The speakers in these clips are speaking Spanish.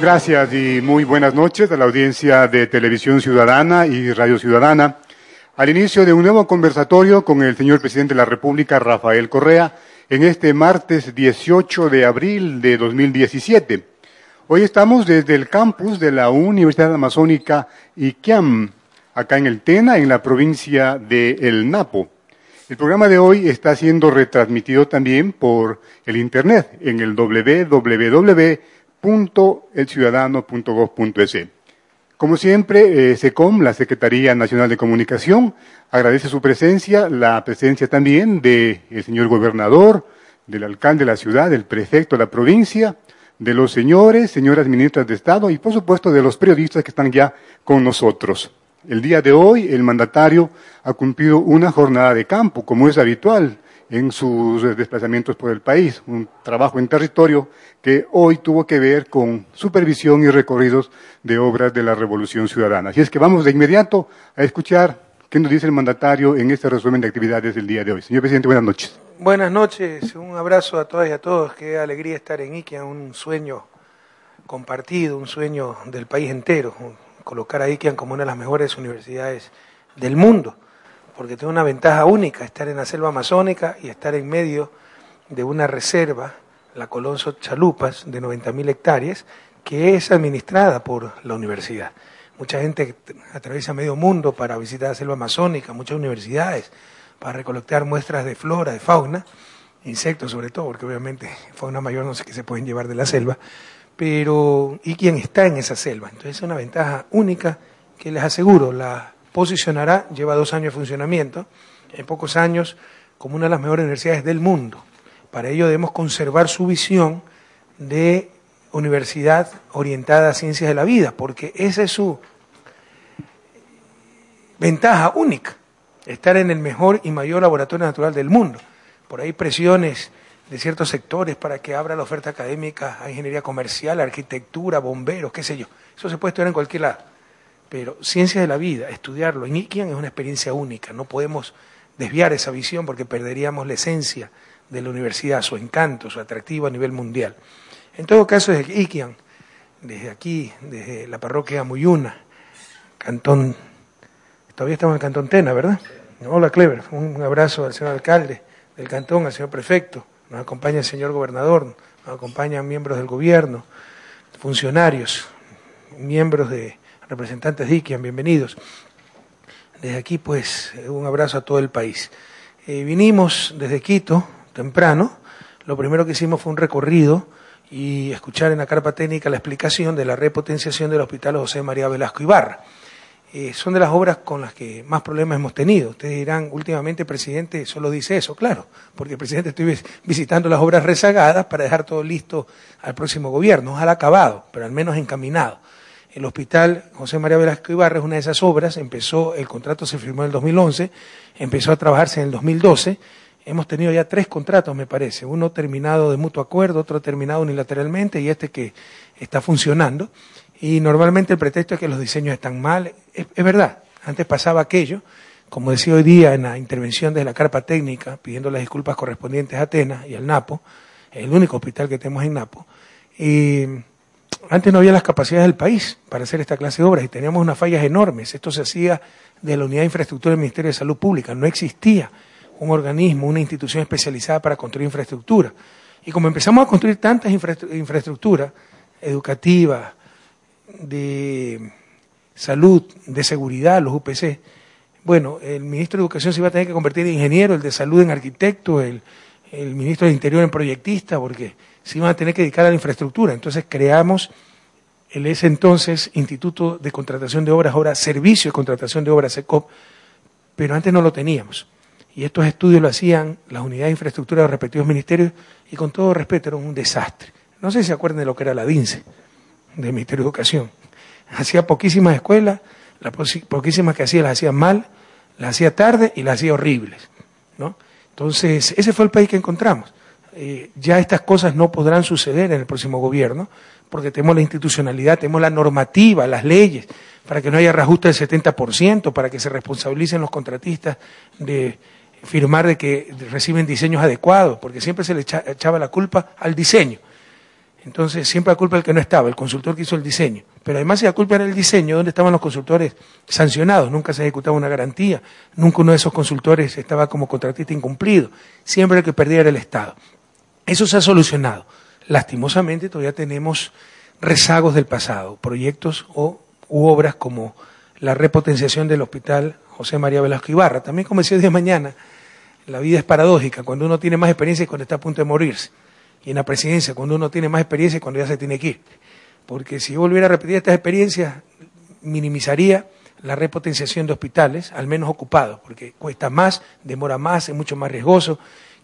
Gracias y muy buenas noches a la audiencia de Televisión Ciudadana y Radio Ciudadana. Al inicio de un nuevo conversatorio con el señor presidente de la República, Rafael Correa, en este martes 18 de abril de 2017. Hoy estamos desde el campus de la Universidad Amazónica Iquiam, acá en el Tena, en la provincia de El Napo. El programa de hoy está siendo retransmitido también por el Internet en el www.elciudadano.gov.es. Como siempre, eh, SECOM, la Secretaría Nacional de Comunicación, agradece su presencia, la presencia también del señor gobernador, del alcalde de la ciudad, del prefecto de la provincia, de los señores, señoras ministras de Estado y, por supuesto, de los periodistas que están ya con nosotros. El día de hoy, el mandatario ha cumplido una jornada de campo, como es habitual en sus desplazamientos por el país, un trabajo en territorio que hoy tuvo que ver con supervisión y recorridos de obras de la Revolución Ciudadana. Así es que vamos de inmediato a escuchar qué nos dice el mandatario en este resumen de actividades del día de hoy. Señor presidente, buenas noches. Buenas noches, un abrazo a todas y a todos. Qué alegría estar en Iquia, un sueño compartido, un sueño del país entero. Colocar a Iquian como una de las mejores universidades del mundo, porque tiene una ventaja única, estar en la selva amazónica y estar en medio de una reserva, la Colonso Chalupas, de 90.000 hectáreas, que es administrada por la universidad. Mucha gente atraviesa medio mundo para visitar la selva amazónica, muchas universidades, para recolectar muestras de flora, de fauna, insectos sobre todo, porque obviamente fauna mayor no sé qué se pueden llevar de la selva, pero y quien está en esa selva. Entonces es una ventaja única que les aseguro, la posicionará, lleva dos años de funcionamiento, en pocos años como una de las mejores universidades del mundo. Para ello debemos conservar su visión de universidad orientada a ciencias de la vida, porque esa es su ventaja única, estar en el mejor y mayor laboratorio natural del mundo. Por ahí presiones de ciertos sectores para que abra la oferta académica a ingeniería comercial, arquitectura, bomberos, qué sé yo. Eso se puede estudiar en cualquier lado. Pero ciencias de la vida, estudiarlo en Iquian es una experiencia única. No podemos desviar esa visión porque perderíamos la esencia de la universidad, su encanto, su atractivo a nivel mundial. En todo caso, desde Iquian, desde aquí, desde la parroquia Muyuna, Cantón, todavía estamos en Cantón Tena, ¿verdad? Hola, Clever. Un abrazo al señor alcalde del cantón, al señor prefecto, nos acompaña el señor gobernador, nos acompañan miembros del gobierno, funcionarios, miembros de representantes de IKIAN, bienvenidos. Desde aquí, pues, un abrazo a todo el país. Eh, vinimos desde Quito, temprano, lo primero que hicimos fue un recorrido y escuchar en la carpa técnica la explicación de la repotenciación del Hospital José María Velasco Ibarra. Eh, son de las obras con las que más problemas hemos tenido. Ustedes dirán, últimamente el presidente solo dice eso, claro, porque el presidente estuvo visitando las obras rezagadas para dejar todo listo al próximo gobierno. Ojalá acabado, pero al menos encaminado. El hospital José María Velasco Ibarra es una de esas obras, empezó, el contrato se firmó en el 2011, empezó a trabajarse en el 2012, hemos tenido ya tres contratos, me parece, uno terminado de mutuo acuerdo, otro terminado unilateralmente y este que está funcionando. Y normalmente el pretexto es que los diseños están mal. Es, verdad, antes pasaba aquello, como decía hoy día en la intervención de la carpa técnica, pidiendo las disculpas correspondientes a Atenas y al Napo, el único hospital que tenemos en Napo. Y antes no había las capacidades del país para hacer esta clase de obras y teníamos unas fallas enormes. Esto se hacía de la Unidad de Infraestructura del Ministerio de Salud Pública. No existía un organismo, una institución especializada para construir infraestructura. Y como empezamos a construir tantas infraestructuras educativas, de salud, de seguridad, los UPC, bueno, el ministro de Educación se iba a tener que convertir en ingeniero, el de salud en arquitecto, el, el ministro de Interior en proyectista, porque se iban a tener que dedicar a la infraestructura. Entonces creamos el ese entonces Instituto de Contratación de Obras, ahora Servicio de Contratación de Obras, SECOP, pero antes no lo teníamos. Y estos estudios lo hacían las unidades de infraestructura de los respectivos ministerios y con todo respeto era un desastre. No sé si se acuerdan de lo que era la DINCE, de Ministerio de Educación. Hacía poquísimas escuelas, las poquísimas que hacía las hacía mal, las hacía tarde y las hacía horribles. ¿no? Entonces, ese fue el país que encontramos. Eh, ya estas cosas no podrán suceder en el próximo gobierno, porque tenemos la institucionalidad, tenemos la normativa, las leyes, para que no haya reajuste del 70%, para que se responsabilicen los contratistas de firmar de que reciben diseños adecuados, porque siempre se le echa- echaba la culpa al diseño. Entonces, siempre la culpa el que no estaba, el consultor que hizo el diseño. Pero además, si la culpa era el diseño, ¿dónde estaban los consultores sancionados? Nunca se ejecutaba una garantía, nunca uno de esos consultores estaba como contratista incumplido. Siempre el que perdía era el Estado. Eso se ha solucionado. Lastimosamente, todavía tenemos rezagos del pasado, proyectos o, u obras como la repotenciación del hospital José María Velasco Ibarra. También, como decía el día de mañana, la vida es paradójica, cuando uno tiene más experiencia es cuando está a punto de morirse. Y en la presidencia, cuando uno tiene más experiencia es cuando ya se tiene que ir. Porque si yo volviera a repetir estas experiencias, minimizaría la repotenciación de hospitales, al menos ocupados, porque cuesta más, demora más, es mucho más riesgoso.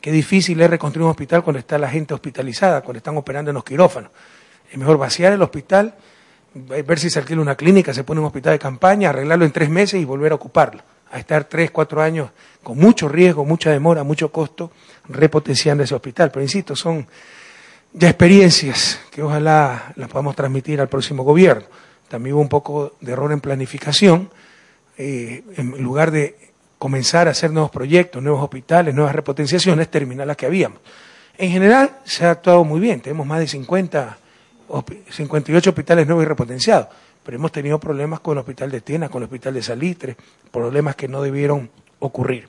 Qué difícil es reconstruir un hospital cuando está la gente hospitalizada, cuando están operando en los quirófanos. Es mejor vaciar el hospital, ver si se alquila una clínica, se pone un hospital de campaña, arreglarlo en tres meses y volver a ocuparlo. A estar tres, cuatro años con mucho riesgo, mucha demora, mucho costo, repotenciando ese hospital. Pero insisto, son ya experiencias que ojalá las podamos transmitir al próximo gobierno. También hubo un poco de error en planificación. Eh, en lugar de comenzar a hacer nuevos proyectos, nuevos hospitales, nuevas repotenciaciones, terminar las que habíamos. En general se ha actuado muy bien. Tenemos más de 50, hospi- 58 hospitales nuevos y repotenciados. Pero hemos tenido problemas con el hospital de Tena, con el hospital de Salitre, problemas que no debieron ocurrir.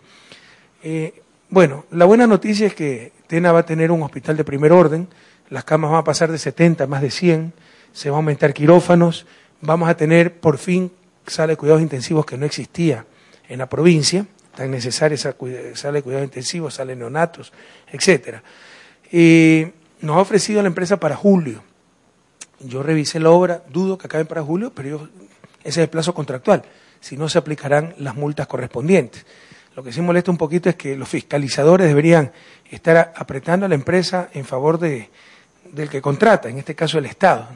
Eh, bueno, la buena noticia es que Tena va a tener un hospital de primer orden, las camas van a pasar de 70 a más de 100, se va a aumentar quirófanos, vamos a tener por fin sala de cuidados intensivos que no existía en la provincia, tan necesaria sala de cuidados intensivos, sala de neonatos, etcétera. Eh, nos ha ofrecido la empresa para julio. Yo revisé la obra, dudo que acabe para julio, pero yo- ese es el plazo contractual. Si no, se aplicarán las multas correspondientes. Lo que sí molesta un poquito es que los fiscalizadores deberían estar apretando a la empresa en favor de, del que contrata, en este caso el Estado.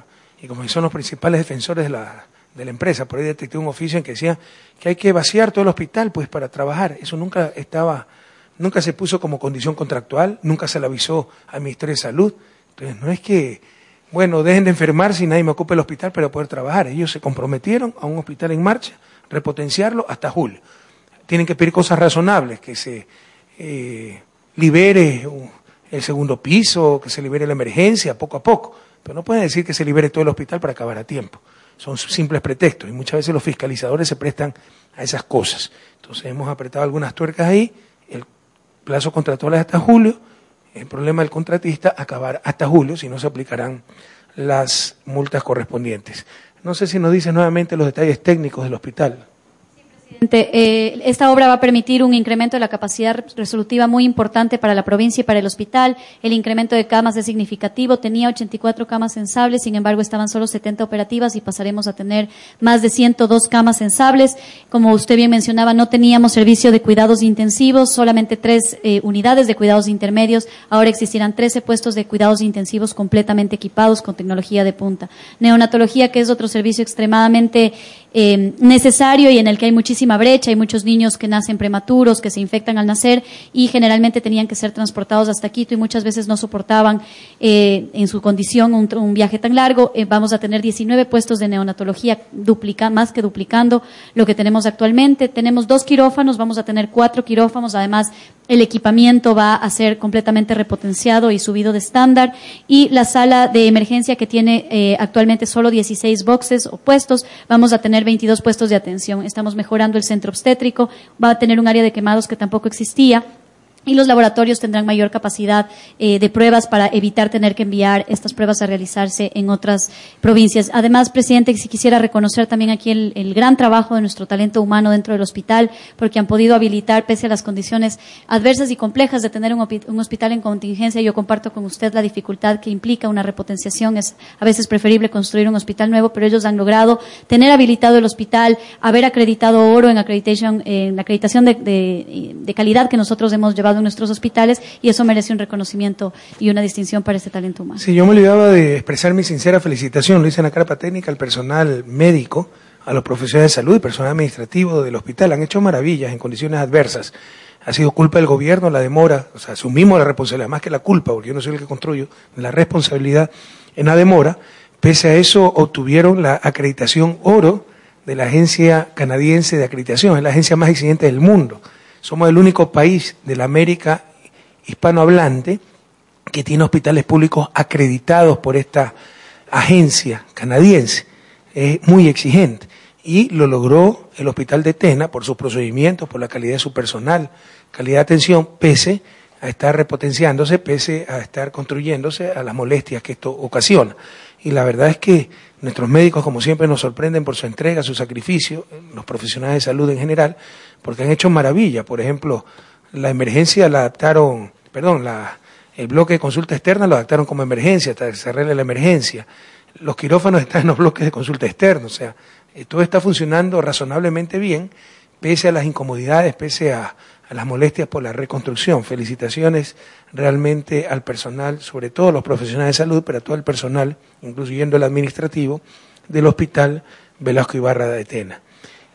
Y como son los principales defensores de la, de la empresa, por ahí detecté un oficio en que decía que hay que vaciar todo el hospital pues para trabajar. Eso nunca estaba, nunca se puso como condición contractual, nunca se le avisó al Ministerio de Salud. Entonces no es que, bueno, dejen de enfermarse y nadie me ocupe el hospital para poder trabajar. Ellos se comprometieron a un hospital en marcha, repotenciarlo hasta julio. Tienen que pedir cosas razonables, que se eh, libere el segundo piso, que se libere la emergencia poco a poco. Pero no pueden decir que se libere todo el hospital para acabar a tiempo. Son simples pretextos y muchas veces los fiscalizadores se prestan a esas cosas. Entonces hemos apretado algunas tuercas ahí, el plazo contractual es hasta julio, el problema del contratista acabar hasta julio, si no se aplicarán las multas correspondientes. No sé si nos dice nuevamente los detalles técnicos del hospital. Presidente, eh, esta obra va a permitir un incremento de la capacidad resolutiva muy importante para la provincia y para el hospital. El incremento de camas es significativo. Tenía 84 camas sensables, sin embargo, estaban solo 70 operativas y pasaremos a tener más de 102 camas sensables. Como usted bien mencionaba, no teníamos servicio de cuidados intensivos, solamente tres eh, unidades de cuidados intermedios. Ahora existirán 13 puestos de cuidados intensivos completamente equipados con tecnología de punta. Neonatología, que es otro servicio extremadamente eh, necesario y en el que hay muchísima brecha, hay muchos niños que nacen prematuros, que se infectan al nacer y generalmente tenían que ser transportados hasta Quito y muchas veces no soportaban eh, en su condición un, un viaje tan largo. Eh, vamos a tener 19 puestos de neonatología, duplica, más que duplicando lo que tenemos actualmente. Tenemos dos quirófanos, vamos a tener cuatro quirófanos, además el equipamiento va a ser completamente repotenciado y subido de estándar y la sala de emergencia que tiene eh, actualmente solo 16 boxes o puestos, vamos a tener 22 puestos de atención. Estamos mejorando el centro obstétrico, va a tener un área de quemados que tampoco existía. Y los laboratorios tendrán mayor capacidad eh, de pruebas para evitar tener que enviar estas pruebas a realizarse en otras provincias. Además, presidente, si quisiera reconocer también aquí el, gran trabajo de nuestro talento humano dentro del hospital, porque han podido habilitar, pese a las condiciones adversas y complejas de tener un, hospital en contingencia, yo comparto con usted la dificultad que implica una repotenciación. Es a veces preferible construir un hospital nuevo, pero ellos han logrado tener habilitado el hospital, haber acreditado oro en, accreditation, en la acreditación de calidad que nosotros hemos llevado en nuestros hospitales y eso merece un reconocimiento y una distinción para este talento humano. Sí, yo me olvidaba de expresar mi sincera felicitación, lo hice en la carpa técnica al personal médico, a los profesionales de salud y personal administrativo del hospital. Han hecho maravillas en condiciones adversas. Ha sido culpa del gobierno la demora, o sea, asumimos la responsabilidad, más que la culpa, porque yo no soy el que construyo, la responsabilidad en la demora. Pese a eso, obtuvieron la acreditación oro de la Agencia Canadiense de Acreditación, es la agencia más exigente del mundo. Somos el único país de la América hispanohablante que tiene hospitales públicos acreditados por esta agencia canadiense. Es muy exigente. Y lo logró el Hospital de Tena por sus procedimientos, por la calidad de su personal, calidad de atención, pese a estar repotenciándose, pese a estar construyéndose a las molestias que esto ocasiona. Y la verdad es que nuestros médicos, como siempre, nos sorprenden por su entrega, su sacrificio, los profesionales de salud en general, porque han hecho maravilla. Por ejemplo, la emergencia la adaptaron, perdón, la, el bloque de consulta externa lo adaptaron como emergencia, hasta cerrarle la emergencia. Los quirófanos están en los bloques de consulta externa, o sea, eh, todo está funcionando razonablemente bien, pese a las incomodidades, pese a, a las molestias por la reconstrucción. Felicitaciones realmente al personal, sobre todo los profesionales de salud, pero a todo el personal, incluyendo el administrativo, del Hospital Velasco Ibarra de Tena.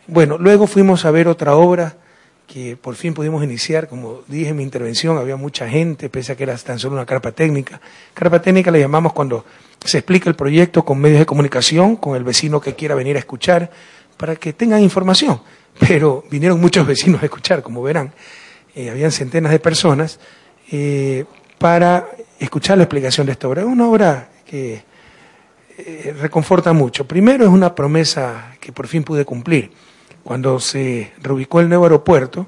Bueno, luego fuimos a ver otra obra que por fin pudimos iniciar, como dije en mi intervención, había mucha gente, pese a que era tan solo una carpa técnica. Carpa técnica le llamamos cuando se explica el proyecto con medios de comunicación, con el vecino que quiera venir a escuchar, para que tengan información. Pero vinieron muchos vecinos a escuchar, como verán, eh, habían centenas de personas, eh, para escuchar la explicación de esta obra. Es una obra que eh, reconforta mucho. Primero es una promesa que por fin pude cumplir. Cuando se reubicó el nuevo aeropuerto,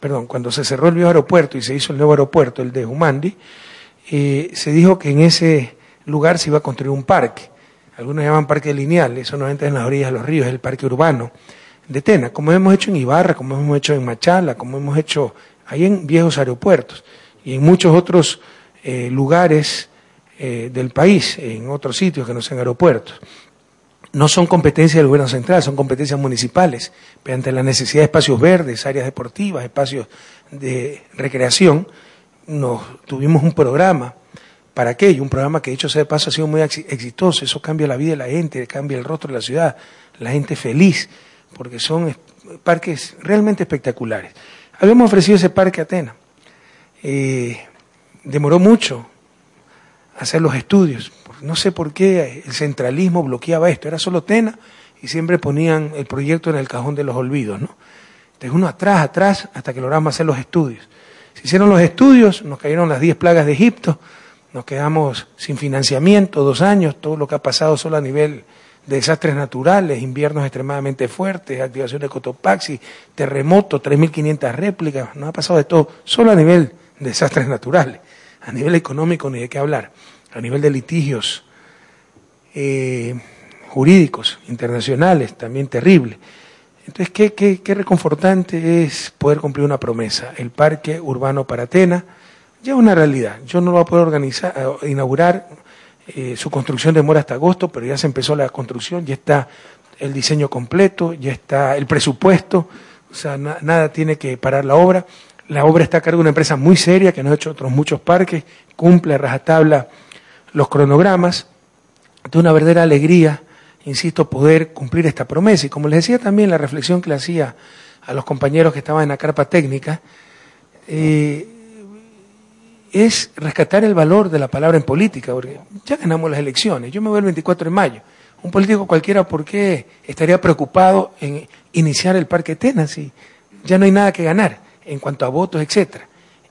perdón, cuando se cerró el viejo aeropuerto y se hizo el nuevo aeropuerto, el de Humandi, se dijo que en ese lugar se iba a construir un parque. Algunos llaman parque lineal, eso no entra en las orillas de los ríos, es el parque urbano de Tena, como hemos hecho en Ibarra, como hemos hecho en Machala, como hemos hecho ahí en viejos aeropuertos y en muchos otros eh, lugares eh, del país, en otros sitios que no sean aeropuertos. No son competencias del gobierno central, son competencias municipales, pero ante la necesidad de espacios verdes, áreas deportivas, espacios de recreación, nos tuvimos un programa para aquello, un programa que dicho sea de paso ha sido muy exitoso, eso cambia la vida de la gente, cambia el rostro de la ciudad, la gente feliz, porque son parques realmente espectaculares. Habíamos ofrecido ese parque a Atena. Eh, demoró mucho hacer los estudios. No sé por qué el centralismo bloqueaba esto. Era solo Tena y siempre ponían el proyecto en el cajón de los olvidos. ¿no? Entonces uno atrás, atrás, hasta que logramos hacer los estudios. Se hicieron los estudios, nos cayeron las 10 plagas de Egipto, nos quedamos sin financiamiento dos años, todo lo que ha pasado solo a nivel desastres naturales, inviernos extremadamente fuertes, activación de Cotopaxi, terremotos, 3.500 réplicas, no ha pasado de todo, solo a nivel de desastres naturales, a nivel económico ni de qué hablar, a nivel de litigios eh, jurídicos, internacionales, también terrible. Entonces, ¿qué, qué, qué reconfortante es poder cumplir una promesa. El Parque Urbano para Atena ya es una realidad. Yo no lo voy a poder organizar, inaugurar eh, su construcción demora hasta agosto, pero ya se empezó la construcción, ya está el diseño completo, ya está el presupuesto, o sea, nada tiene que parar la obra. La obra está a cargo de una empresa muy seria que nos ha hecho otros muchos parques, cumple a rajatabla los cronogramas. De una verdadera alegría, insisto, poder cumplir esta promesa. Y como les decía también, la reflexión que le hacía a los compañeros que estaban en la carpa técnica, eh, es rescatar el valor de la palabra en política, porque ya ganamos las elecciones. Yo me voy el 24 de mayo. Un político cualquiera, ¿por qué estaría preocupado en iniciar el Parque Tena si ya no hay nada que ganar en cuanto a votos, etcétera?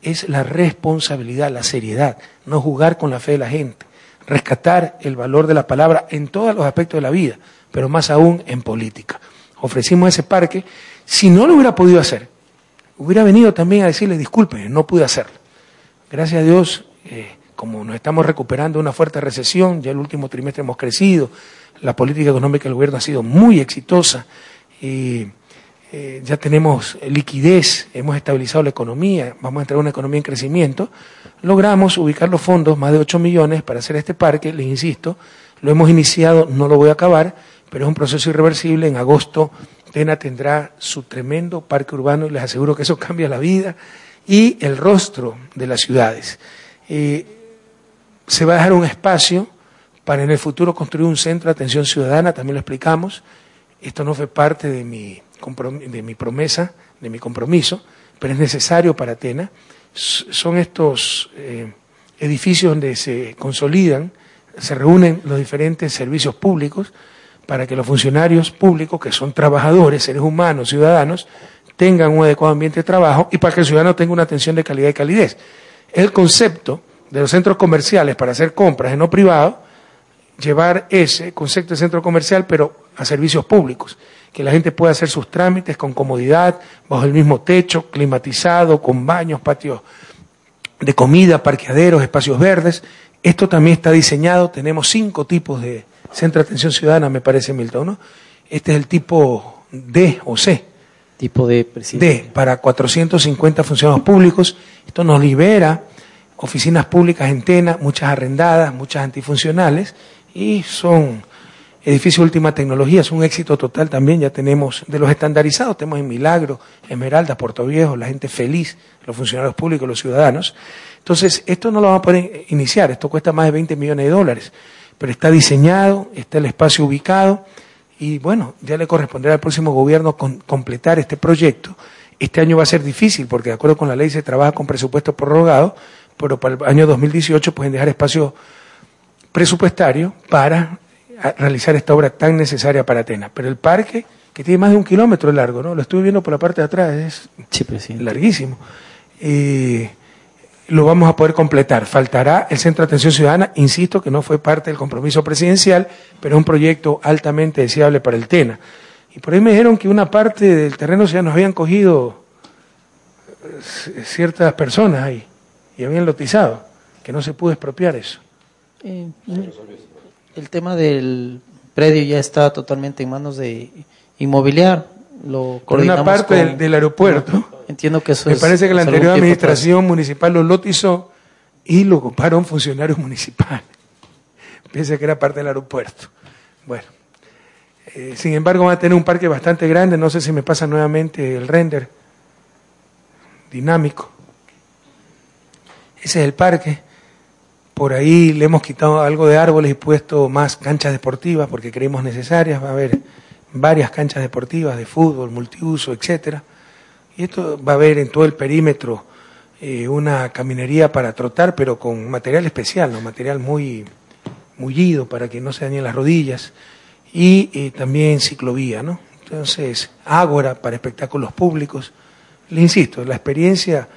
Es la responsabilidad, la seriedad, no jugar con la fe de la gente, rescatar el valor de la palabra en todos los aspectos de la vida, pero más aún en política. Ofrecimos ese parque, si no lo hubiera podido hacer, hubiera venido también a decirle, disculpen, no pude hacerlo Gracias a Dios, eh, como nos estamos recuperando de una fuerte recesión, ya el último trimestre hemos crecido, la política económica del gobierno ha sido muy exitosa, y eh, ya tenemos liquidez, hemos estabilizado la economía, vamos a entrar en una economía en crecimiento, logramos ubicar los fondos, más de 8 millones, para hacer este parque, les insisto, lo hemos iniciado, no lo voy a acabar, pero es un proceso irreversible, en agosto Tena tendrá su tremendo parque urbano y les aseguro que eso cambia la vida y el rostro de las ciudades. Eh, se va a dejar un espacio para en el futuro construir un centro de atención ciudadana, también lo explicamos. Esto no fue parte de mi, de mi promesa, de mi compromiso, pero es necesario para Atena. Son estos eh, edificios donde se consolidan, se reúnen los diferentes servicios públicos para que los funcionarios públicos, que son trabajadores, seres humanos, ciudadanos, tengan un adecuado ambiente de trabajo y para que el ciudadano tenga una atención de calidad y calidez. El concepto de los centros comerciales para hacer compras en no privado, llevar ese concepto de centro comercial, pero a servicios públicos, que la gente pueda hacer sus trámites con comodidad, bajo el mismo techo, climatizado, con baños, patios de comida, parqueaderos, espacios verdes. Esto también está diseñado, tenemos cinco tipos de centro de atención ciudadana, me parece, Milton, ¿no? Este es el tipo D o C. Tipo de D, para 450 funcionarios públicos. Esto nos libera oficinas públicas en Tena, muchas arrendadas, muchas antifuncionales, y son edificios de última tecnología, es un éxito total también, ya tenemos de los estandarizados, tenemos en Milagro, Esmeralda, Puerto Viejo, la gente feliz, los funcionarios públicos, los ciudadanos. Entonces, esto no lo vamos a poder iniciar, esto cuesta más de 20 millones de dólares, pero está diseñado, está el espacio ubicado, y bueno, ya le corresponderá al próximo gobierno completar este proyecto. Este año va a ser difícil porque de acuerdo con la ley se trabaja con presupuesto prorrogado, pero para el año 2018 pueden dejar espacio presupuestario para realizar esta obra tan necesaria para Atenas. Pero el parque, que tiene más de un kilómetro largo, ¿no? Lo estuve viendo por la parte de atrás, es larguísimo. Eh, lo vamos a poder completar. Faltará el Centro de Atención Ciudadana, insisto que no fue parte del compromiso presidencial, pero es un proyecto altamente deseable para el TENA. Y por ahí me dijeron que una parte del terreno ya nos habían cogido eh, ciertas personas ahí y habían lotizado, que no se pudo expropiar eso. Eh, el tema del predio ya está totalmente en manos de inmobiliar. Lo Por una parte del, aeropuerto. entiendo que eso Me parece que la anterior administración municipal lo lotizó y lo ocuparon funcionarios municipales. Piensa que era parte del aeropuerto. Bueno. Eh, sin embargo, va a tener un parque bastante grande. No sé si me pasa nuevamente el render dinámico. Ese es el parque. Por ahí le hemos quitado algo de árboles y puesto más canchas deportivas porque creemos necesarias. Va a haber varias canchas deportivas de fútbol, multiuso, etcétera. Y esto va a haber en todo el perímetro eh, una caminería para trotar, pero con material especial, ¿no? material muy mullido para que no se dañen las rodillas. Y eh, también ciclovía, ¿no? Entonces, ágora para espectáculos públicos. Le insisto, la experiencia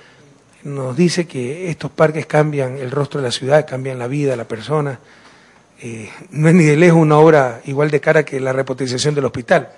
nos dice que estos parques cambian el rostro de la ciudad, cambian la vida de la persona. Eh, no es ni de lejos una obra igual de cara que la repotentización del hospital,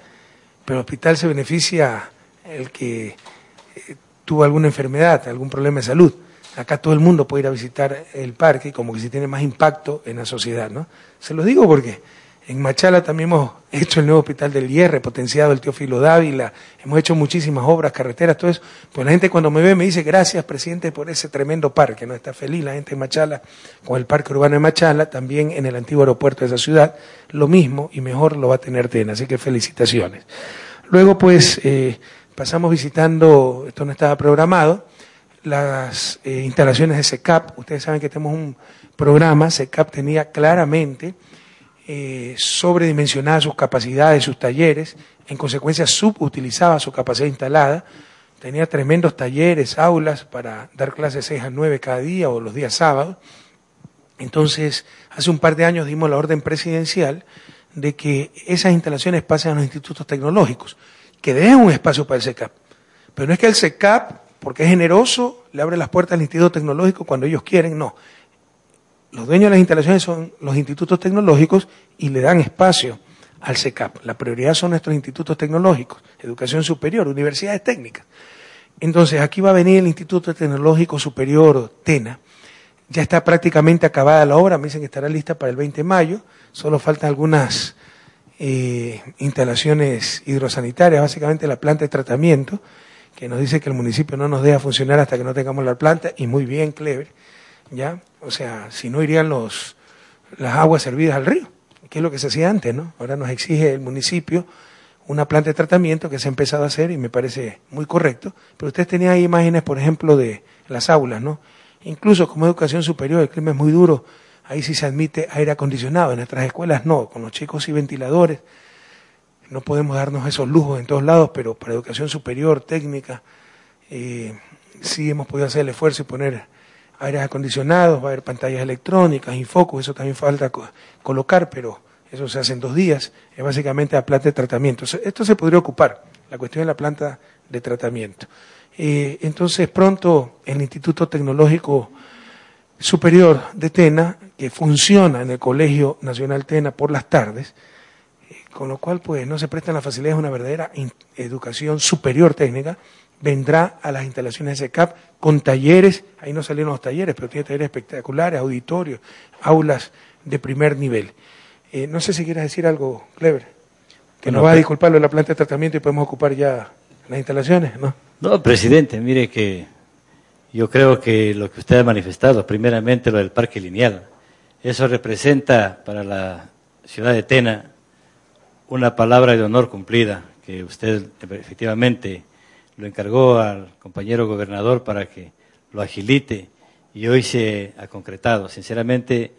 pero el hospital se beneficia el que eh, tuvo alguna enfermedad, algún problema de salud. Acá todo el mundo puede ir a visitar el parque como que si tiene más impacto en la sociedad, ¿no? Se lo digo porque en Machala también hemos hecho el nuevo hospital del Hierre, potenciado el Teófilo Dávila, hemos hecho muchísimas obras, carreteras, todo eso. Pues la gente cuando me ve me dice, gracias, presidente, por ese tremendo parque, ¿no? Está feliz la gente de Machala con el parque urbano de Machala, también en el antiguo aeropuerto de esa ciudad, lo mismo y mejor lo va a tener Tena, así que felicitaciones. Luego, pues, eh, pasamos visitando, esto no estaba programado, las eh, instalaciones de SECAP. Ustedes saben que tenemos un programa, SECAP tenía claramente eh, sobredimensionaba sus capacidades, sus talleres, en consecuencia subutilizaba su capacidad instalada, tenía tremendos talleres, aulas para dar clases 6 a 9 cada día o los días sábados. Entonces, hace un par de años dimos la orden presidencial de que esas instalaciones pasen a los institutos tecnológicos, que den un espacio para el SECAP. Pero no es que el SECAP, porque es generoso, le abre las puertas al instituto tecnológico cuando ellos quieren, no los dueños de las instalaciones son los institutos tecnológicos y le dan espacio al SECAP. La prioridad son nuestros institutos tecnológicos, educación superior, universidades técnicas. Entonces, aquí va a venir el Instituto Tecnológico Superior TENA. Ya está prácticamente acabada la obra, me dicen que estará lista para el 20 de mayo. Solo faltan algunas eh, instalaciones hidrosanitarias, básicamente la planta de tratamiento, que nos dice que el municipio no nos deja funcionar hasta que no tengamos la planta, y muy bien, Clever. ¿Ya? O sea, si no irían los, las aguas servidas al río, que es lo que se hacía antes, ¿no? Ahora nos exige el municipio una planta de tratamiento que se ha empezado a hacer y me parece muy correcto. Pero ustedes tenían ahí imágenes, por ejemplo, de las aulas, ¿no? Incluso como educación superior, el clima es muy duro, ahí sí se admite aire acondicionado, en nuestras escuelas no, con los chicos y ventiladores. No podemos darnos esos lujos en todos lados, pero para educación superior, técnica, eh, sí hemos podido hacer el esfuerzo y poner aires acondicionados, va a haber pantallas electrónicas, infocus, eso también falta co- colocar, pero eso se hace en dos días, es básicamente la planta de tratamiento. Esto se podría ocupar, la cuestión de la planta de tratamiento. Eh, entonces, pronto el Instituto Tecnológico Superior de Tena, que funciona en el Colegio Nacional Tena por las tardes, eh, con lo cual pues no se prestan las facilidades de una verdadera educación superior técnica, vendrá a las instalaciones de SECAP con talleres, ahí no salieron los talleres, pero tiene talleres espectaculares, auditorios, aulas de primer nivel. Eh, no sé si quieres decir algo, Clever, que Bueno, nos va a pe- disculpar lo de la planta de tratamiento y podemos ocupar ya las instalaciones, ¿no? No, presidente, mire que yo creo que lo que usted ha manifestado, primeramente lo del parque lineal, eso representa para la ciudad de Tena una palabra de honor cumplida, que usted efectivamente lo encargó al compañero gobernador para que lo agilite y hoy se ha concretado. Sinceramente,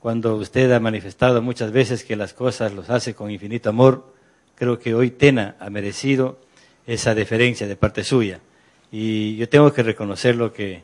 cuando usted ha manifestado muchas veces que las cosas los hace con infinito amor, creo que hoy Tena ha merecido esa deferencia de parte suya. Y yo tengo que reconocerlo que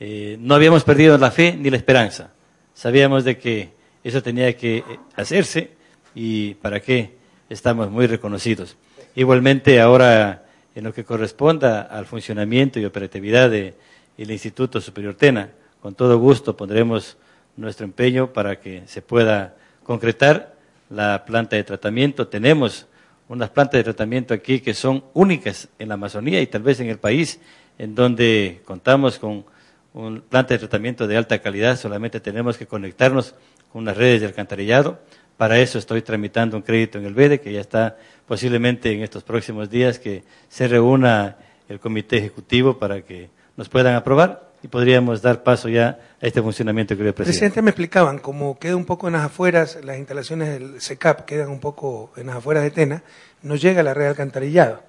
eh, no habíamos perdido la fe ni la esperanza. Sabíamos de que eso tenía que eh, hacerse y para qué estamos muy reconocidos. Igualmente ahora en lo que corresponda al funcionamiento y operatividad del Instituto Superior Tena, con todo gusto pondremos nuestro empeño para que se pueda concretar la planta de tratamiento. Tenemos unas plantas de tratamiento aquí que son únicas en la Amazonía y tal vez en el país, en donde contamos con un planta de tratamiento de alta calidad, solamente tenemos que conectarnos con unas redes de alcantarillado. Para eso estoy tramitando un crédito en el BEDE, que ya está posiblemente en estos próximos días que se reúna el comité ejecutivo para que nos puedan aprobar y podríamos dar paso ya a este funcionamiento que le presidente. Presidente, me explicaban, como queda un poco en las afueras, las instalaciones del SECAP quedan un poco en las afueras de Tena, no llega la red alcantarillado.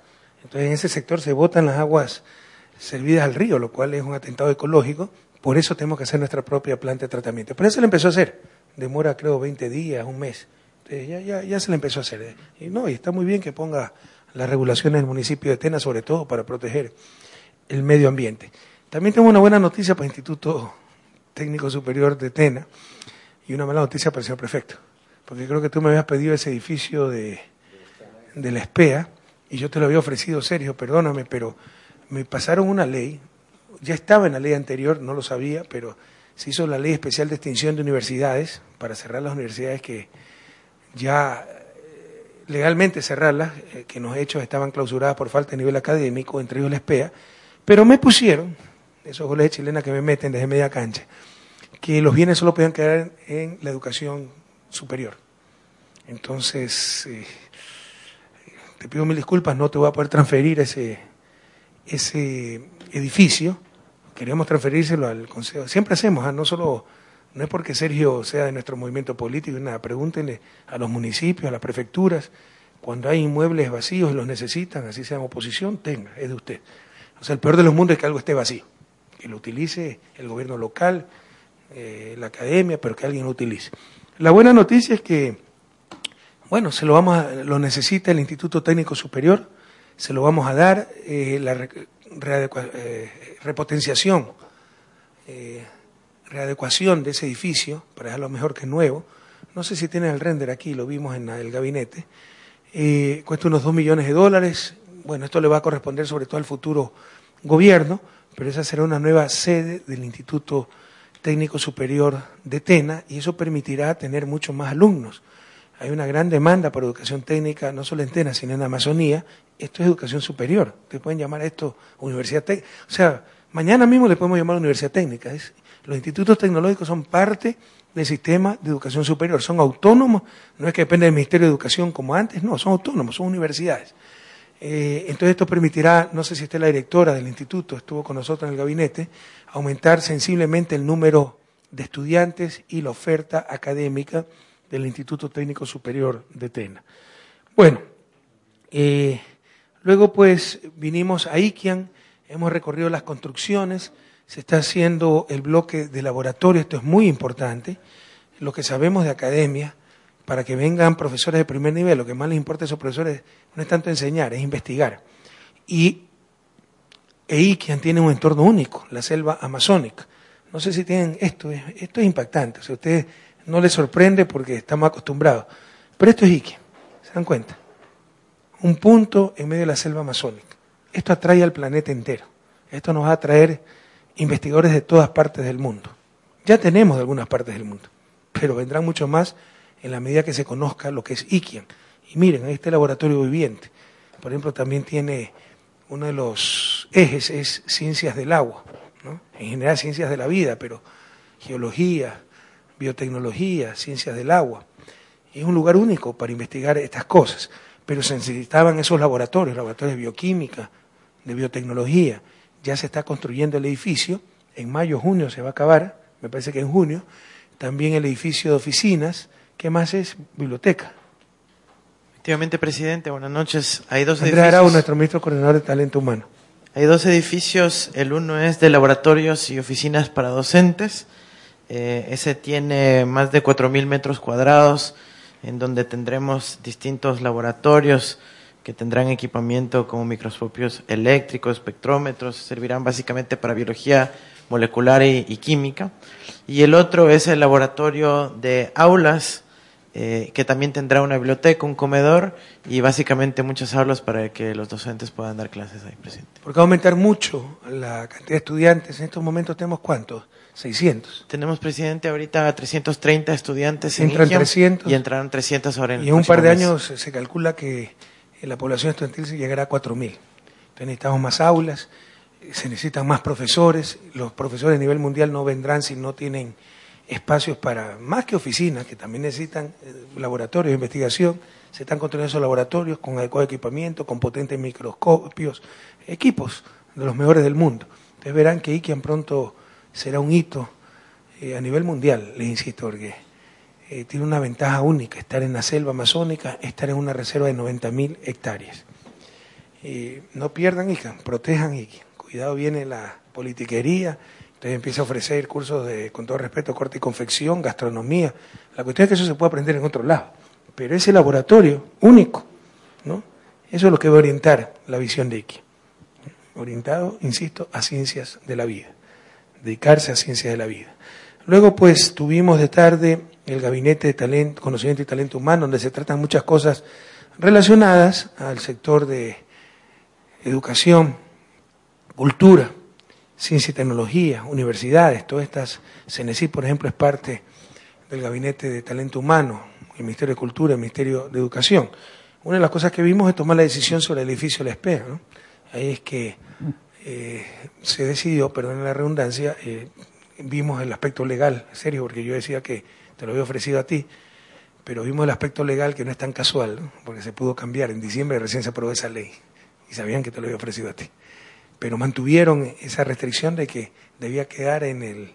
Entonces en ese sector se botan las aguas servidas al río, lo cual es un atentado ecológico. Por eso tenemos que hacer nuestra propia planta de tratamiento. Pero eso le empezó a hacer. Demora creo 20 días, un mes. Entonces, ya, ya, ya se le empezó a hacer. Y no, y está muy bien que ponga las regulaciones del municipio de Tena, sobre todo para proteger el medio ambiente. También tengo una buena noticia para el Instituto Técnico Superior de Tena y una mala noticia para el señor prefecto. Porque creo que tú me habías pedido ese edificio de, de la SPEA y yo te lo había ofrecido, Sergio, perdóname, pero me pasaron una ley, ya estaba en la ley anterior, no lo sabía, pero se hizo la ley especial de extinción de universidades para cerrar las universidades que ya eh, legalmente cerrarlas, eh, que en los hechos estaban clausuradas por falta de nivel académico, entre ellos la SPEA, pero me pusieron, esos goles de chilena que me meten desde media cancha, que los bienes solo podían quedar en, en la educación superior. Entonces, eh, te pido mil disculpas, no te voy a poder transferir ese, ese edificio. Queremos transferírselo al Consejo. Siempre hacemos, ¿ah? no solo, no es porque Sergio sea de nuestro movimiento político, nada. Pregúntenle a los municipios, a las prefecturas, cuando hay inmuebles vacíos y los necesitan, así sean oposición, tenga, es de usted. O sea, el peor de los mundos es que algo esté vacío, que lo utilice el gobierno local, eh, la academia, pero que alguien lo utilice. La buena noticia es que, bueno, se lo vamos a, lo necesita el Instituto Técnico Superior, se lo vamos a dar, eh, eh, repotenciación, eh, readecuación de ese edificio para dejarlo mejor que nuevo. No sé si tienen el render aquí, lo vimos en el gabinete. Eh, cuesta unos 2 millones de dólares. Bueno, esto le va a corresponder sobre todo al futuro gobierno, pero esa será una nueva sede del Instituto Técnico Superior de Tena y eso permitirá tener muchos más alumnos. Hay una gran demanda por educación técnica, no solo en Tena, sino en Amazonía. Esto es educación superior. Ustedes pueden llamar a esto universidad técnica. O sea, mañana mismo le podemos llamar universidad técnica. Los institutos tecnológicos son parte del sistema de educación superior. Son autónomos, no es que depende del Ministerio de Educación como antes, no, son autónomos, son universidades. Eh, entonces esto permitirá, no sé si está la directora del instituto, estuvo con nosotros en el gabinete, aumentar sensiblemente el número de estudiantes y la oferta académica del Instituto Técnico Superior de Tena. Bueno, Eh, luego, pues, vinimos a Iquian, hemos recorrido las construcciones, se está haciendo el bloque de laboratorio, esto es muy importante, lo que sabemos de academia, para que vengan profesores de primer nivel, lo que más les importa a esos profesores no es tanto enseñar, es investigar. Y Eikian tiene un entorno único, la selva amazónica. No sé si tienen esto, esto es impactante, o sea, ustedes no les sorprende porque estamos acostumbrados, pero esto es Iquian, ¿se dan cuenta? Un punto en medio de la selva amazónica. Esto atrae al planeta entero. Esto nos va a atraer investigadores de todas partes del mundo. Ya tenemos de algunas partes del mundo, pero vendrán mucho más en la medida que se conozca lo que es Iquian. Y miren, ahí está laboratorio viviente. Por ejemplo, también tiene uno de los ejes es ciencias del agua, ¿no? en general ciencias de la vida, pero geología, biotecnología, ciencias del agua. es un lugar único para investigar estas cosas, pero se necesitaban esos laboratorios, laboratorios de bioquímica, de biotecnología. Ya se está construyendo el edificio, en mayo, junio se va a acabar, me parece que en junio, también el edificio de oficinas, ¿qué más es? Biblioteca. Efectivamente, presidente, buenas noches. Hay dos Andrés edificios. Arau, nuestro ministro coordinador de talento humano. Hay dos edificios, el uno es de laboratorios y oficinas para docentes. Eh, ese tiene más de 4.000 metros cuadrados, en donde tendremos distintos laboratorios que tendrán equipamiento como microscopios eléctricos, espectrómetros, servirán básicamente para biología molecular y, química. Y el otro es el laboratorio de aulas, eh, que también tendrá una biblioteca, un comedor y básicamente muchas aulas para que los docentes puedan dar clases ahí presente. Porque va aumentar mucho la cantidad de estudiantes. En estos momentos tenemos cuántos? 600. Tenemos, presidente, ahorita 330 estudiantes en Entran Iquiam 300. y entrarán 300 ahora en Y en un par de años se calcula que la población estudiantil se llegará a 4.000. Entonces necesitamos más aulas, se necesitan más profesores. Los profesores a nivel mundial no vendrán si no tienen espacios para, más que oficinas, que también necesitan eh, laboratorios de investigación. Se están construyendo esos laboratorios con adecuado equipamiento, con potentes microscopios, equipos de los mejores del mundo. Ustedes verán que Iquian pronto será un hito eh, a nivel mundial, les insisto, porque eh, tiene una ventaja única, estar en la selva amazónica, estar en una reserva de 90.000 hectáreas. Eh, no pierdan Iquian, protejan Iquian. Cuidado, viene la politiquería, entonces empieza a ofrecer cursos de, con todo respeto, corte y confección, gastronomía. La cuestión es que eso se puede aprender en otro lado. Pero ese laboratorio único, ¿no? Eso es lo que va a orientar la visión de Iquian. Orientado, insisto, a ciencias de la vida dedicarse a ciencias de la vida. Luego, pues, tuvimos de tarde el Gabinete de talento, Conocimiento y Talento Humano, donde se tratan muchas cosas relacionadas al sector de educación, cultura, ciencia y tecnología, universidades, todas estas, CENESI, por ejemplo, es parte del Gabinete de Talento Humano, el Ministerio de Cultura, el Ministerio de Educación. Una de las cosas que vimos es tomar la decisión sobre el edificio La Espera. ¿no? Ahí es que eh, se decidió, perdón la redundancia, eh, vimos el aspecto legal, serio, porque yo decía que te lo había ofrecido a ti, pero vimos el aspecto legal que no es tan casual, porque se pudo cambiar. En diciembre recién se aprobó esa ley y sabían que te lo había ofrecido a ti. Pero mantuvieron esa restricción de que debía quedar en, el,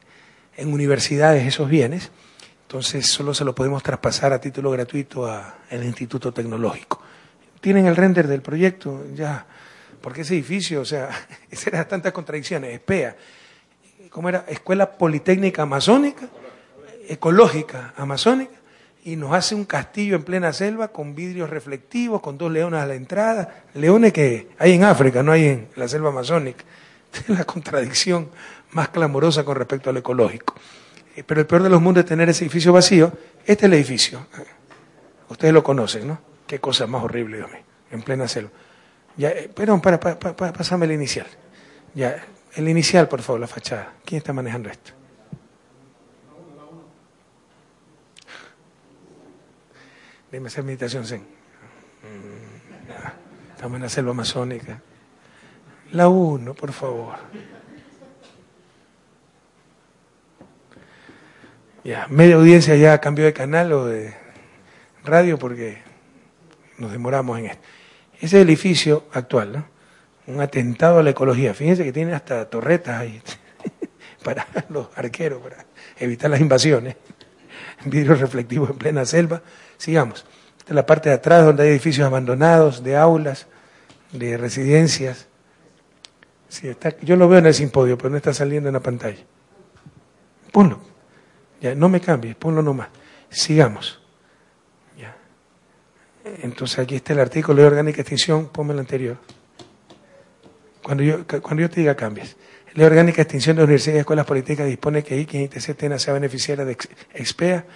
en universidades esos bienes, entonces solo se lo podemos traspasar a título gratuito al Instituto Tecnológico. Tienen el render del proyecto, ya porque ese edificio, o sea, eran tantas contradicciones, ESPEA, ¿cómo era? Escuela Politécnica Amazónica, Ecológica Amazónica, y nos hace un castillo en plena selva con vidrios reflectivos, con dos leones a la entrada, leones que hay en África, no hay en la selva amazónica. Es la contradicción más clamorosa con respecto al ecológico. Eh, Pero el peor de los mundos es tener ese edificio vacío. Este es el edificio. Ustedes lo conocen, ¿no? Qué cosa más horrible, Dios mío, en plena selva. Ya, eh, perdón, para, para, para, pásame el inicial. Ya, el inicial, por favor, la fachada. ¿Quién está manejando esto? Déjeme hacer meditación zen. Mm, Estamos en la selva amazónica. La 1, por favor. Ya, media audiencia ya cambió de canal o de radio porque nos demoramos en esto. Ese edificio actual, ¿no? Un atentado a la ecología. Fíjense que tiene hasta torretas ahí para los arqueros, para evitar las invasiones. Vidrios reflectivos en plena selva. Sigamos. Esta es la parte de atrás donde hay edificios abandonados, de aulas, de residencias. Yo lo veo en el simpodio, pero no está saliendo en la pantalla. Ponlo. Ya, no me cambies, ponlo nomás. Sigamos. Entonces aquí está el artículo de orgánica extinción, ponme el anterior. Cuando yo, cuando yo te diga cambies. Ley Orgánica Extinción de Universidades y Escuelas Políticas dispone que quien ITC Tena sea beneficiaria de EXPEA,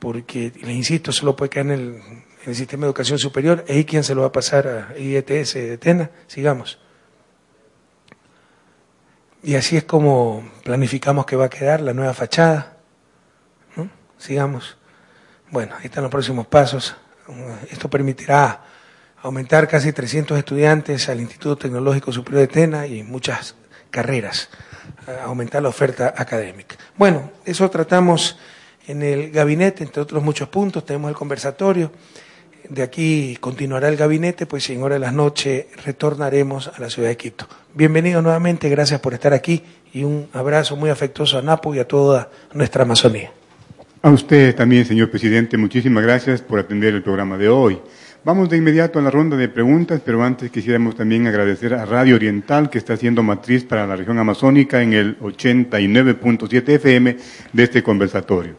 porque, les insisto, solo puede quedar en el, en el sistema de educación superior, y quien se lo va a pasar a IETS de Tena. Sigamos. Y así es como planificamos que va a quedar la nueva fachada. Sigamos. Bueno, ahí están los próximos pasos. Esto permitirá aumentar casi 300 estudiantes al Instituto Tecnológico Superior de Tena y muchas carreras, aumentar la oferta académica. Bueno, eso tratamos en el gabinete, entre otros muchos puntos, tenemos el conversatorio. De aquí continuará el gabinete, pues en hora de las noches retornaremos a la ciudad de Quito. Bienvenido nuevamente, gracias por estar aquí y un abrazo muy afectuoso a Napo y a toda nuestra Amazonía. A usted también, señor presidente, muchísimas gracias por atender el programa de hoy. Vamos de inmediato a la ronda de preguntas, pero antes quisiéramos también agradecer a Radio Oriental, que está siendo matriz para la región amazónica en el 89.7 FM de este conversatorio.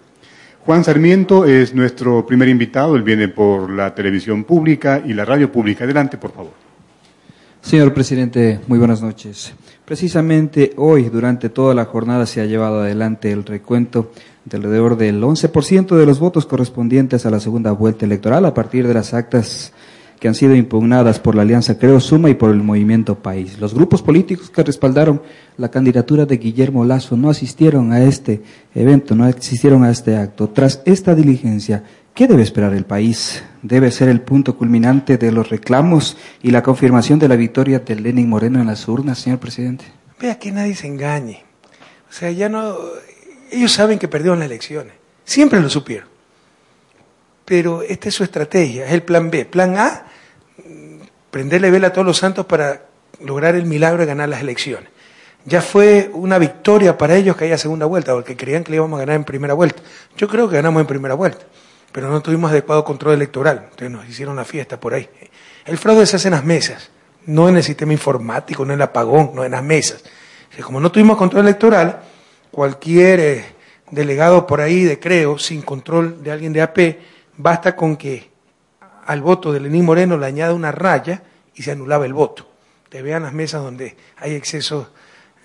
Juan Sarmiento es nuestro primer invitado, él viene por la televisión pública y la radio pública. Adelante, por favor. Señor presidente, muy buenas noches. Precisamente hoy, durante toda la jornada, se ha llevado adelante el recuento de alrededor del 11% de los votos correspondientes a la segunda vuelta electoral a partir de las actas que han sido impugnadas por la Alianza Creo Suma y por el Movimiento País. Los grupos políticos que respaldaron la candidatura de Guillermo Lazo no asistieron a este evento, no asistieron a este acto. Tras esta diligencia, ¿qué debe esperar el país? ¿Debe ser el punto culminante de los reclamos y la confirmación de la victoria de Lenin Moreno en las urnas, señor presidente? Vea que nadie se engañe. O sea, ya no. Ellos saben que perdieron las elecciones. Siempre lo supieron. Pero esta es su estrategia, es el plan B. Plan A, prenderle vela a todos los santos para lograr el milagro de ganar las elecciones. Ya fue una victoria para ellos que haya segunda vuelta, porque creían que le íbamos a ganar en primera vuelta. Yo creo que ganamos en primera vuelta, pero no tuvimos adecuado control electoral. Entonces nos hicieron una fiesta por ahí. El fraude se hace en las mesas, no en el sistema informático, no en el apagón, no en las mesas. como no tuvimos control electoral, cualquier eh, delegado por ahí de Creo, sin control de alguien de AP, basta con que al voto de Lenín Moreno le añada una raya y se anulaba el voto. Te vean las mesas donde hay exceso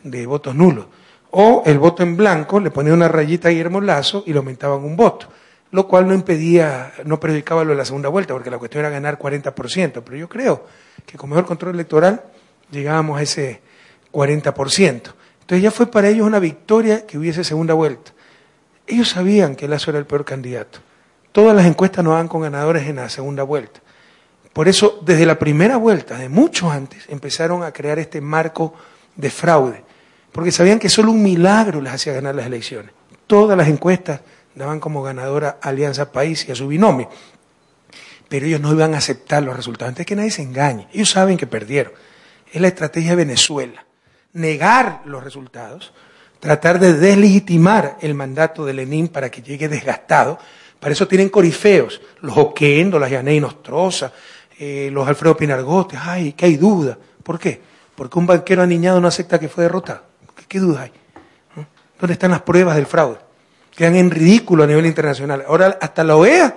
de votos nulos. O el voto en blanco, le ponía una rayita a Guillermo Lazo y le aumentaban un voto, lo cual no impedía, no perjudicaba lo de la segunda vuelta, porque la cuestión era ganar 40%. Pero yo creo que con mejor control electoral llegábamos a ese 40%. Entonces ya fue para ellos una victoria que hubiese segunda vuelta. Ellos sabían que Lazo era el peor candidato. Todas las encuestas nos dan con ganadores en la segunda vuelta. Por eso, desde la primera vuelta, de mucho antes, empezaron a crear este marco de fraude, porque sabían que solo un milagro les hacía ganar las elecciones. Todas las encuestas daban como ganadora a Alianza País y a su binomio, pero ellos no iban a aceptar los resultados. Antes que nadie se engañe, ellos saben que perdieron. Es la estrategia de Venezuela. Negar los resultados, tratar de deslegitimar el mandato de Lenin para que llegue desgastado, para eso tienen corifeos, los Oquendo, las Yanei Nostroza, eh, los Alfredo Pinargotes. Ay, que hay duda. ¿Por qué? Porque un banquero aniñado no acepta que fue derrotado. ¿Qué, duda hay? ¿Dónde están las pruebas del fraude? Quedan en ridículo a nivel internacional. Ahora hasta la OEA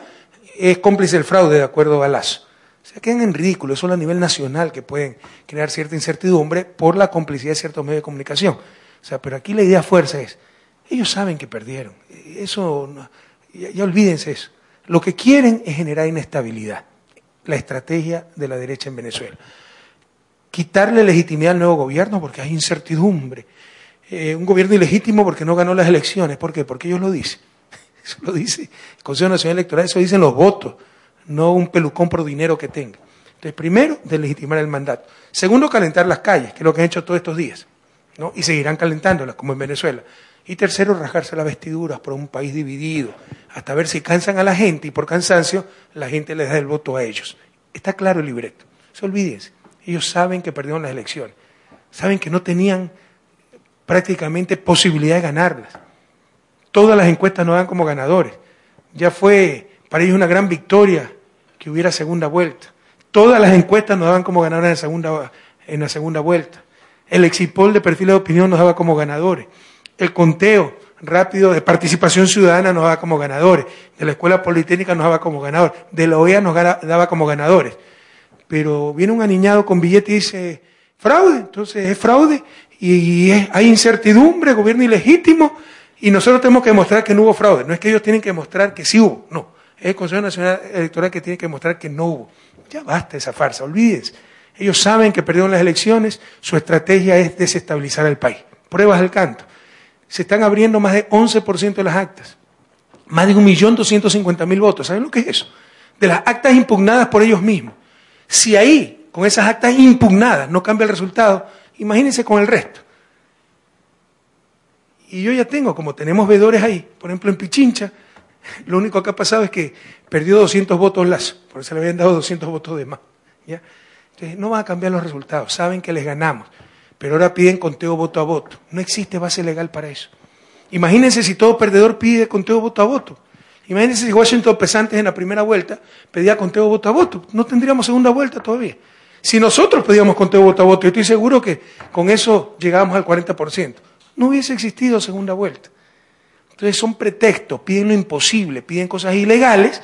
es cómplice del fraude, de acuerdo a. O sea, quedan en ridículo. Es solo a nivel nacional que pueden crear cierta incertidumbre por la complicidad de ciertos medios de comunicación. O sea, pero aquí la idea fuerza es, ellos saben que perdieron. Eso ya, olvídense eso. Lo que quieren es generar inestabilidad, la estrategia de la derecha en Venezuela. Quitarle legitimidad al nuevo gobierno porque hay incertidumbre. Eh, un gobierno ilegítimo porque no ganó las elecciones. ¿Por qué? Porque ellos lo dicen. Eso lo dice el Consejo Nacional Electoral, eso dicen los votos, no un pelucón por dinero que tenga. Entonces, primero, deslegitimar el mandato. Segundo, calentar las calles, que es lo que han hecho todos estos días. ¿no? Y seguirán calentándolas, como en Venezuela. Y tercero, rajarse las vestiduras por un país dividido, hasta ver si cansan a la gente y por cansancio la gente les da el voto a ellos. Está claro el libreto. Se olvídense. Ellos saben que perdieron las elecciones. Saben que no tenían prácticamente posibilidad de ganarlas. Todas las encuestas no dan como ganadores. Ya fue para ellos una gran victoria que hubiera segunda vuelta. Todas las encuestas nos daban como ganadores en la segunda, en la segunda vuelta. El exipol de perfil de opinión nos daba como ganadores. El conteo rápido de participación ciudadana nos daba como ganadores. De la escuela politécnica nos daba como ganadores. De la OEA nos daba como ganadores. Pero viene un aniñado con billete y dice, fraude. Entonces es fraude y es- hay incertidumbre, gobierno ilegítimo. Y nosotros tenemos que demostrar que no hubo fraude. No es que ellos tienen que demostrar que sí hubo. No. Es el Consejo Nacional Electoral que tiene que demostrar que no hubo. Ya basta esa farsa, olvídense. Ellos saben que perdieron las elecciones, su estrategia es desestabilizar el país. Pruebas del canto. Se están abriendo más de 11% de las actas. Más de 1.250.000 votos. ¿Saben lo que es eso? De las actas impugnadas por ellos mismos. Si ahí, con esas actas impugnadas, no cambia el resultado, imagínense con el resto. Y yo ya tengo, como tenemos veedores ahí, por ejemplo en Pichincha, lo único que ha pasado es que perdió 200 votos Lazo, porque se le habían dado 200 votos de más. ¿ya? Entonces, no van a cambiar los resultados, saben que les ganamos, pero ahora piden conteo voto a voto. No existe base legal para eso. Imagínense si todo perdedor pide conteo voto a voto. Imagínense si Washington Pesantes en la primera vuelta pedía conteo voto a voto. No tendríamos segunda vuelta todavía. Si nosotros pedíamos conteo voto a voto, yo estoy seguro que con eso llegábamos al 40%. No hubiese existido segunda vuelta. Entonces son pretextos, piden lo imposible, piden cosas ilegales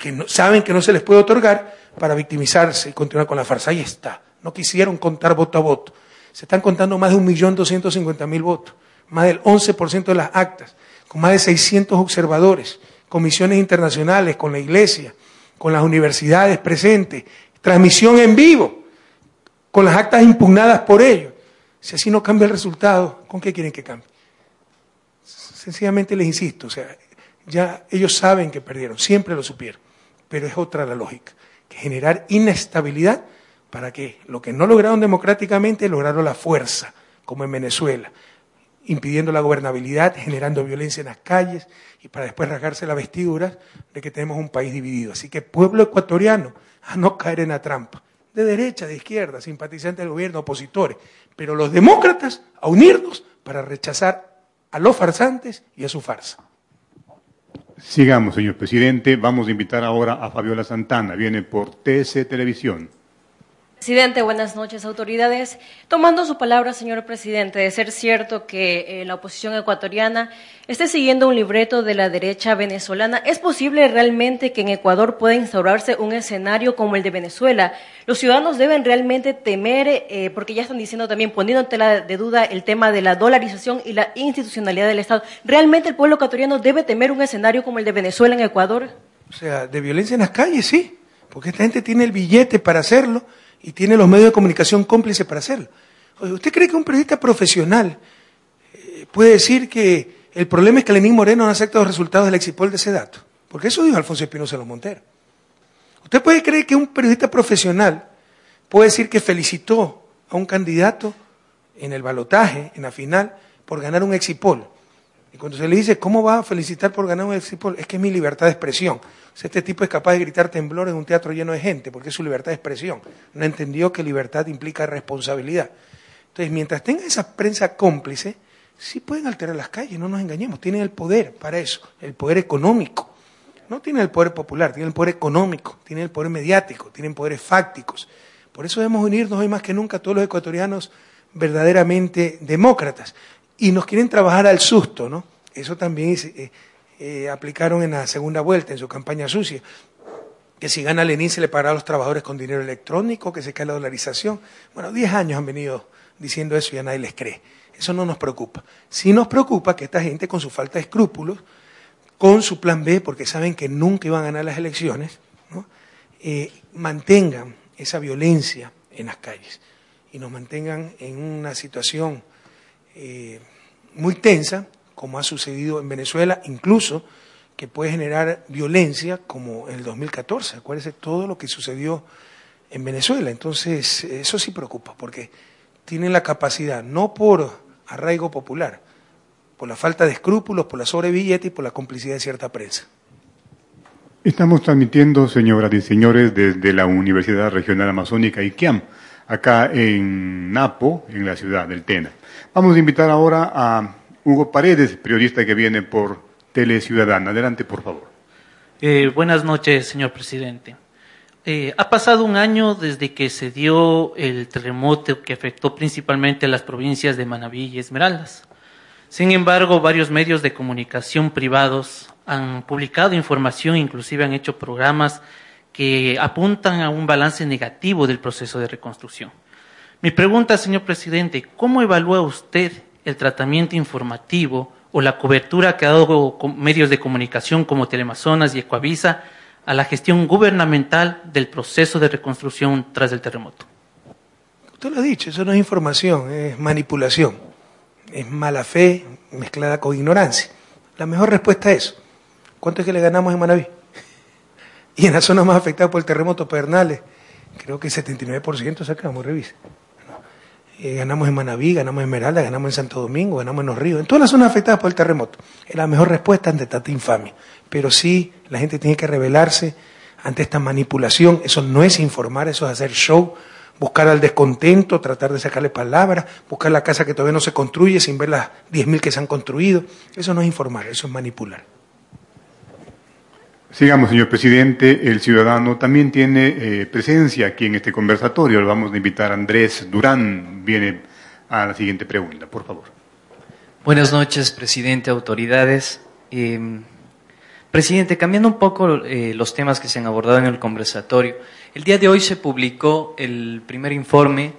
que saben que no se les puede otorgar para victimizarse y continuar con la farsa. Ahí está. No quisieron contar voto a voto. Se están contando más de 1.250.000 votos, más del 11% de las actas, con más de 600 observadores, comisiones internacionales, con la iglesia, con las universidades presentes, transmisión en vivo, con las actas impugnadas por ellos. Si así no cambia el resultado, ¿con qué quieren que cambie? Sencillamente les insisto, o sea, ya ellos saben que perdieron, siempre lo supieron, pero es otra la lógica, que generar inestabilidad para que lo que no lograron democráticamente lograron la fuerza, como en Venezuela, impidiendo la gobernabilidad, generando violencia en las calles y para después rasgarse las vestiduras de que tenemos un país dividido. Así que pueblo ecuatoriano, a no caer en la trampa, de derecha, de izquierda, simpatizantes del gobierno, opositores, pero los demócratas a unirnos para rechazar a los farsantes y a su farsa. Sigamos, señor presidente. Vamos a invitar ahora a Fabiola Santana. Viene por TC Televisión. Presidente, buenas noches, autoridades. Tomando su palabra, señor presidente, de ser cierto que eh, la oposición ecuatoriana esté siguiendo un libreto de la derecha venezolana, ¿es posible realmente que en Ecuador pueda instaurarse un escenario como el de Venezuela? Los ciudadanos deben realmente temer, eh, porque ya están diciendo también, poniendo en de duda el tema de la dolarización y la institucionalidad del Estado. ¿Realmente el pueblo ecuatoriano debe temer un escenario como el de Venezuela en Ecuador? O sea, de violencia en las calles, sí, porque esta gente tiene el billete para hacerlo y tiene los medios de comunicación cómplices para hacerlo. ¿Usted cree que un periodista profesional eh, puede decir que el problema es que Lenín Moreno no acepta los resultados del exipol de ese dato? Porque eso dijo Alfonso Espinosa los Monteros. ¿Usted puede creer que un periodista profesional puede decir que felicitó a un candidato en el balotaje, en la final, por ganar un exipol? Y cuando se le dice, ¿cómo va a felicitar por ganar un exipol? Es que es mi libertad de expresión. Este tipo es capaz de gritar temblor en un teatro lleno de gente, porque es su libertad de expresión. No entendió que libertad implica responsabilidad. Entonces, mientras tenga esa prensa cómplice, sí pueden alterar las calles, no nos engañemos. Tienen el poder para eso, el poder económico. No tienen el poder popular, tienen el poder económico, tienen el poder mediático, tienen poderes fácticos. Por eso debemos unirnos hoy más que nunca todos los ecuatorianos verdaderamente demócratas. Y nos quieren trabajar al susto, ¿no? Eso también eh, eh, aplicaron en la segunda vuelta, en su campaña sucia. Que si gana Lenín se le pagará a los trabajadores con dinero electrónico, que se cae la dolarización. Bueno, diez años han venido diciendo eso y a nadie les cree. Eso no nos preocupa. Sí nos preocupa que esta gente, con su falta de escrúpulos, con su plan B, porque saben que nunca iban a ganar las elecciones, ¿no? eh, mantengan esa violencia en las calles y nos mantengan en una situación eh, muy tensa, como ha sucedido en Venezuela, incluso que puede generar violencia como en el 2014. Acuérdense todo lo que sucedió en Venezuela. Entonces, eso sí preocupa, porque tienen la capacidad, no por arraigo popular, por la falta de escrúpulos, por la sobrebillete y por la complicidad de cierta prensa. Estamos transmitiendo, señoras y señores, desde la Universidad Regional Amazónica IQUIAM, acá en Napo, en la ciudad del Tena. Vamos a invitar ahora a Hugo Paredes, periodista que viene por Tele Ciudadana. Adelante, por favor. Eh, buenas noches, señor presidente. Eh, ha pasado un año desde que se dio el terremoto que afectó principalmente las provincias de Manabí y Esmeraldas. Sin embargo, varios medios de comunicación privados han publicado información, inclusive han hecho programas que apuntan a un balance negativo del proceso de reconstrucción. Mi pregunta, señor presidente, ¿cómo evalúa usted el tratamiento informativo o la cobertura que ha dado medios de comunicación como Telemazonas y Ecoavisa a la gestión gubernamental del proceso de reconstrucción tras el terremoto. Usted lo ha dicho, eso no es información, es manipulación, es mala fe mezclada con ignorancia. La mejor respuesta es, ¿cuánto es que le ganamos en Manaví? Y en la zona más afectada por el terremoto Pernales, creo que 79% sacamos, revisa. Eh, ganamos en Manaví, ganamos en Esmeralda, ganamos en Santo Domingo, ganamos en Los Ríos, en todas las zonas afectadas por el terremoto. Es la mejor respuesta ante tanta infamia. Pero sí, la gente tiene que rebelarse ante esta manipulación. Eso no es informar, eso es hacer show, buscar al descontento, tratar de sacarle palabras, buscar la casa que todavía no se construye sin ver las 10.000 que se han construido. Eso no es informar, eso es manipular. Sigamos, señor presidente. El ciudadano también tiene eh, presencia aquí en este conversatorio. Le vamos a invitar a Andrés Durán. Viene a la siguiente pregunta, por favor. Buenas noches, presidente, autoridades. Eh, presidente, cambiando un poco eh, los temas que se han abordado en el conversatorio, el día de hoy se publicó el primer informe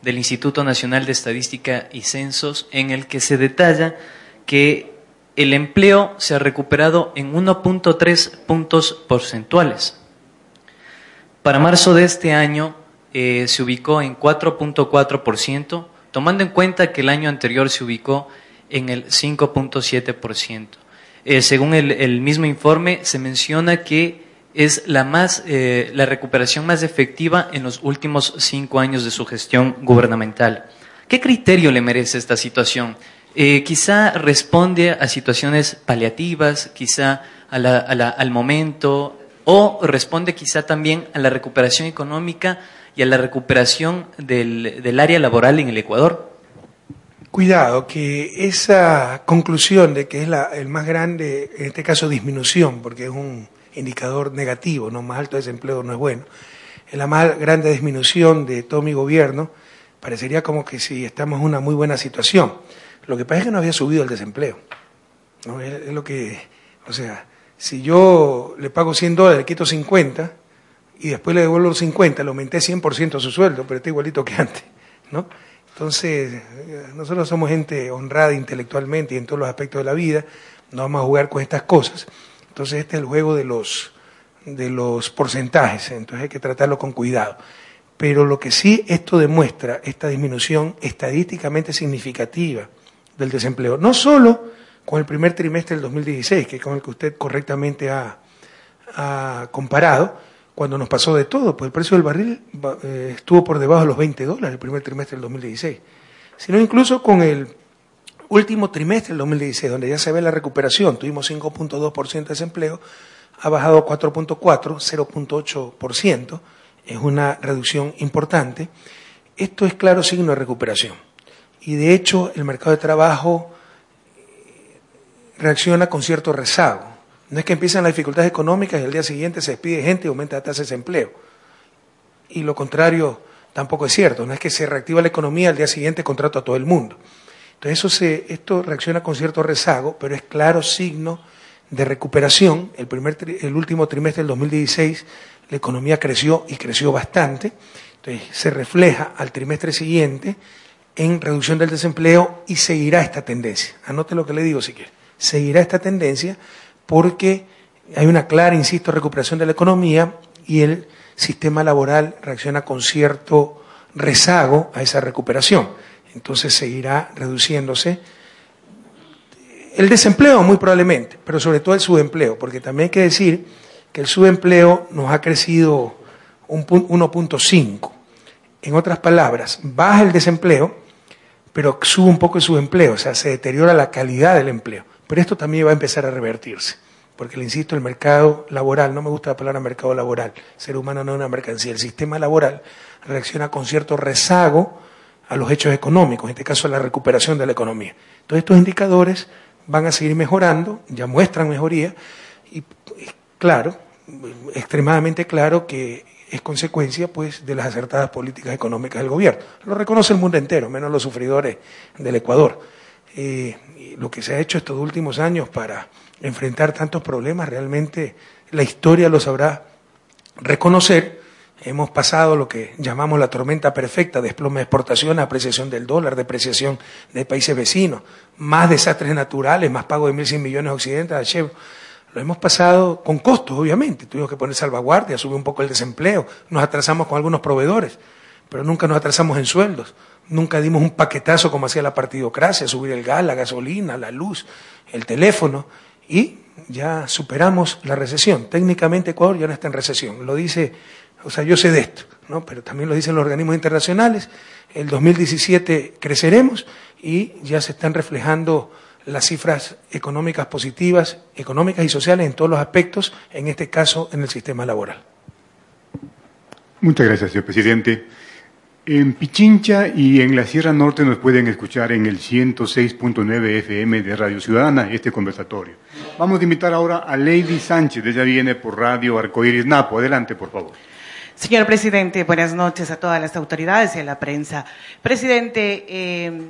del Instituto Nacional de Estadística y Censos en el que se detalla que el empleo se ha recuperado en 1.3 puntos porcentuales. Para marzo de este año eh, se ubicó en 4.4%, tomando en cuenta que el año anterior se ubicó en el 5.7%. Eh, según el, mismo informe, se menciona que es la, más, eh, la recuperación más efectiva en los últimos cinco años de su gestión gubernamental. ¿Qué criterio le merece esta situación? Eh, quizá responde a situaciones paliativas, quizá al momento, o responde quizá también a la recuperación económica y a la recuperación del, área laboral en el Ecuador. Cuidado, que esa conclusión de que es la, el más grande, en este caso disminución, porque es un indicador negativo, no más alto desempleo no es bueno, es la más grande disminución de todo mi gobierno, parecería como que si estamos en una muy buena situación. Lo que pasa es que no había subido el desempleo. Es, lo que, o sea, si yo le pago 100 dólares, le quito 50 y después le devuelvo los 50, le aumenté 100% su sueldo, pero está igualito que antes. ¿no? Entonces, eh, nosotros somos gente honrada intelectualmente y en todos los aspectos de la vida, no vamos a jugar con estas cosas. Entonces, este es el juego de los, de los porcentajes, entonces hay que tratarlo con cuidado. Pero lo que sí esto demuestra, esta disminución estadísticamente significativa, del desempleo. No solo con el primer trimestre del 2016, que es con el que usted correctamente ha, comparado, cuando nos pasó de todo, pues el precio del barril eh, estuvo por debajo de los 20 dólares el primer trimestre del 2016, sino incluso con el último trimestre del 2016, donde ya se ve la recuperación, tuvimos 5.2% de desempleo, ha bajado a 4.4, 0.8%, es una reducción importante. Esto es claro signo de recuperación y de hecho el mercado de trabajo reacciona con cierto rezago. No es que empiezan las dificultades económicas y al día siguiente se despide gente y aumenta la tasa de desempleo. Y lo contrario tampoco es cierto. No es que se reactiva la economía y al día siguiente contrato a todo el mundo. Entonces eso se, esto reacciona con cierto rezago, pero es claro signo de recuperación. El, primer, el último trimestre del 2016 la economía creció y creció bastante. Entonces se refleja al trimestre siguiente en reducción del desempleo y seguirá esta tendencia. Anote lo que le digo si quiere. Seguirá esta tendencia porque hay una clara, insisto, recuperación de la economía y el sistema laboral reacciona con cierto rezago a esa recuperación. Entonces seguirá reduciéndose el desempleo muy probablemente, pero sobre todo el subempleo, porque también hay que decir que el subempleo nos ha crecido un 1.5. En otras palabras, baja el desempleo, pero sube un poco el subempleo, o sea, se deteriora la calidad del empleo. Pero esto también va a empezar a revertirse, porque le insisto, el mercado laboral, no me gusta la palabra mercado laboral, ser humano no es una mercancía, el sistema laboral reacciona con cierto rezago a los hechos económicos, en este caso a la recuperación de la economía. Todos estos indicadores van a seguir mejorando, ya muestran mejoría, y claro, extremadamente claro que es consecuencia pues de las acertadas políticas económicas del gobierno. Lo reconoce el mundo entero, menos los sufridores del Ecuador. Eh, lo que se ha hecho estos últimos años para enfrentar tantos problemas, realmente la historia lo sabrá reconocer. Hemos pasado lo que llamamos la tormenta perfecta, desplome de exportación, apreciación del dólar, depreciación de países vecinos, más desastres naturales, más pago de 1.100 millones occidentales a Lo hemos pasado con costos, obviamente. Tuvimos que poner salvaguardia, subir un poco el desempleo, nos atrasamos con algunos proveedores, pero nunca nos atrasamos en sueldos. Nunca dimos un paquetazo como hacía la partidocracia, subir el gas, la gasolina, la luz, el teléfono y ya superamos la recesión. Técnicamente Ecuador ya no está en recesión. Lo dice, o sea, yo sé de esto, ¿no? pero también lo dicen los organismos internacionales. El 2017 creceremos y ya se están reflejando las cifras económicas positivas, económicas y sociales en todos los aspectos, en este caso en el sistema laboral. Muchas gracias, señor presidente. En Pichincha y en la Sierra Norte nos pueden escuchar en el 106.9 FM de Radio Ciudadana este conversatorio. Vamos a invitar ahora a Lady Sánchez, ella viene por Radio Arcoiris Napo. Adelante, por favor. Señor presidente, buenas noches a todas las autoridades y a la prensa. Presidente, eh,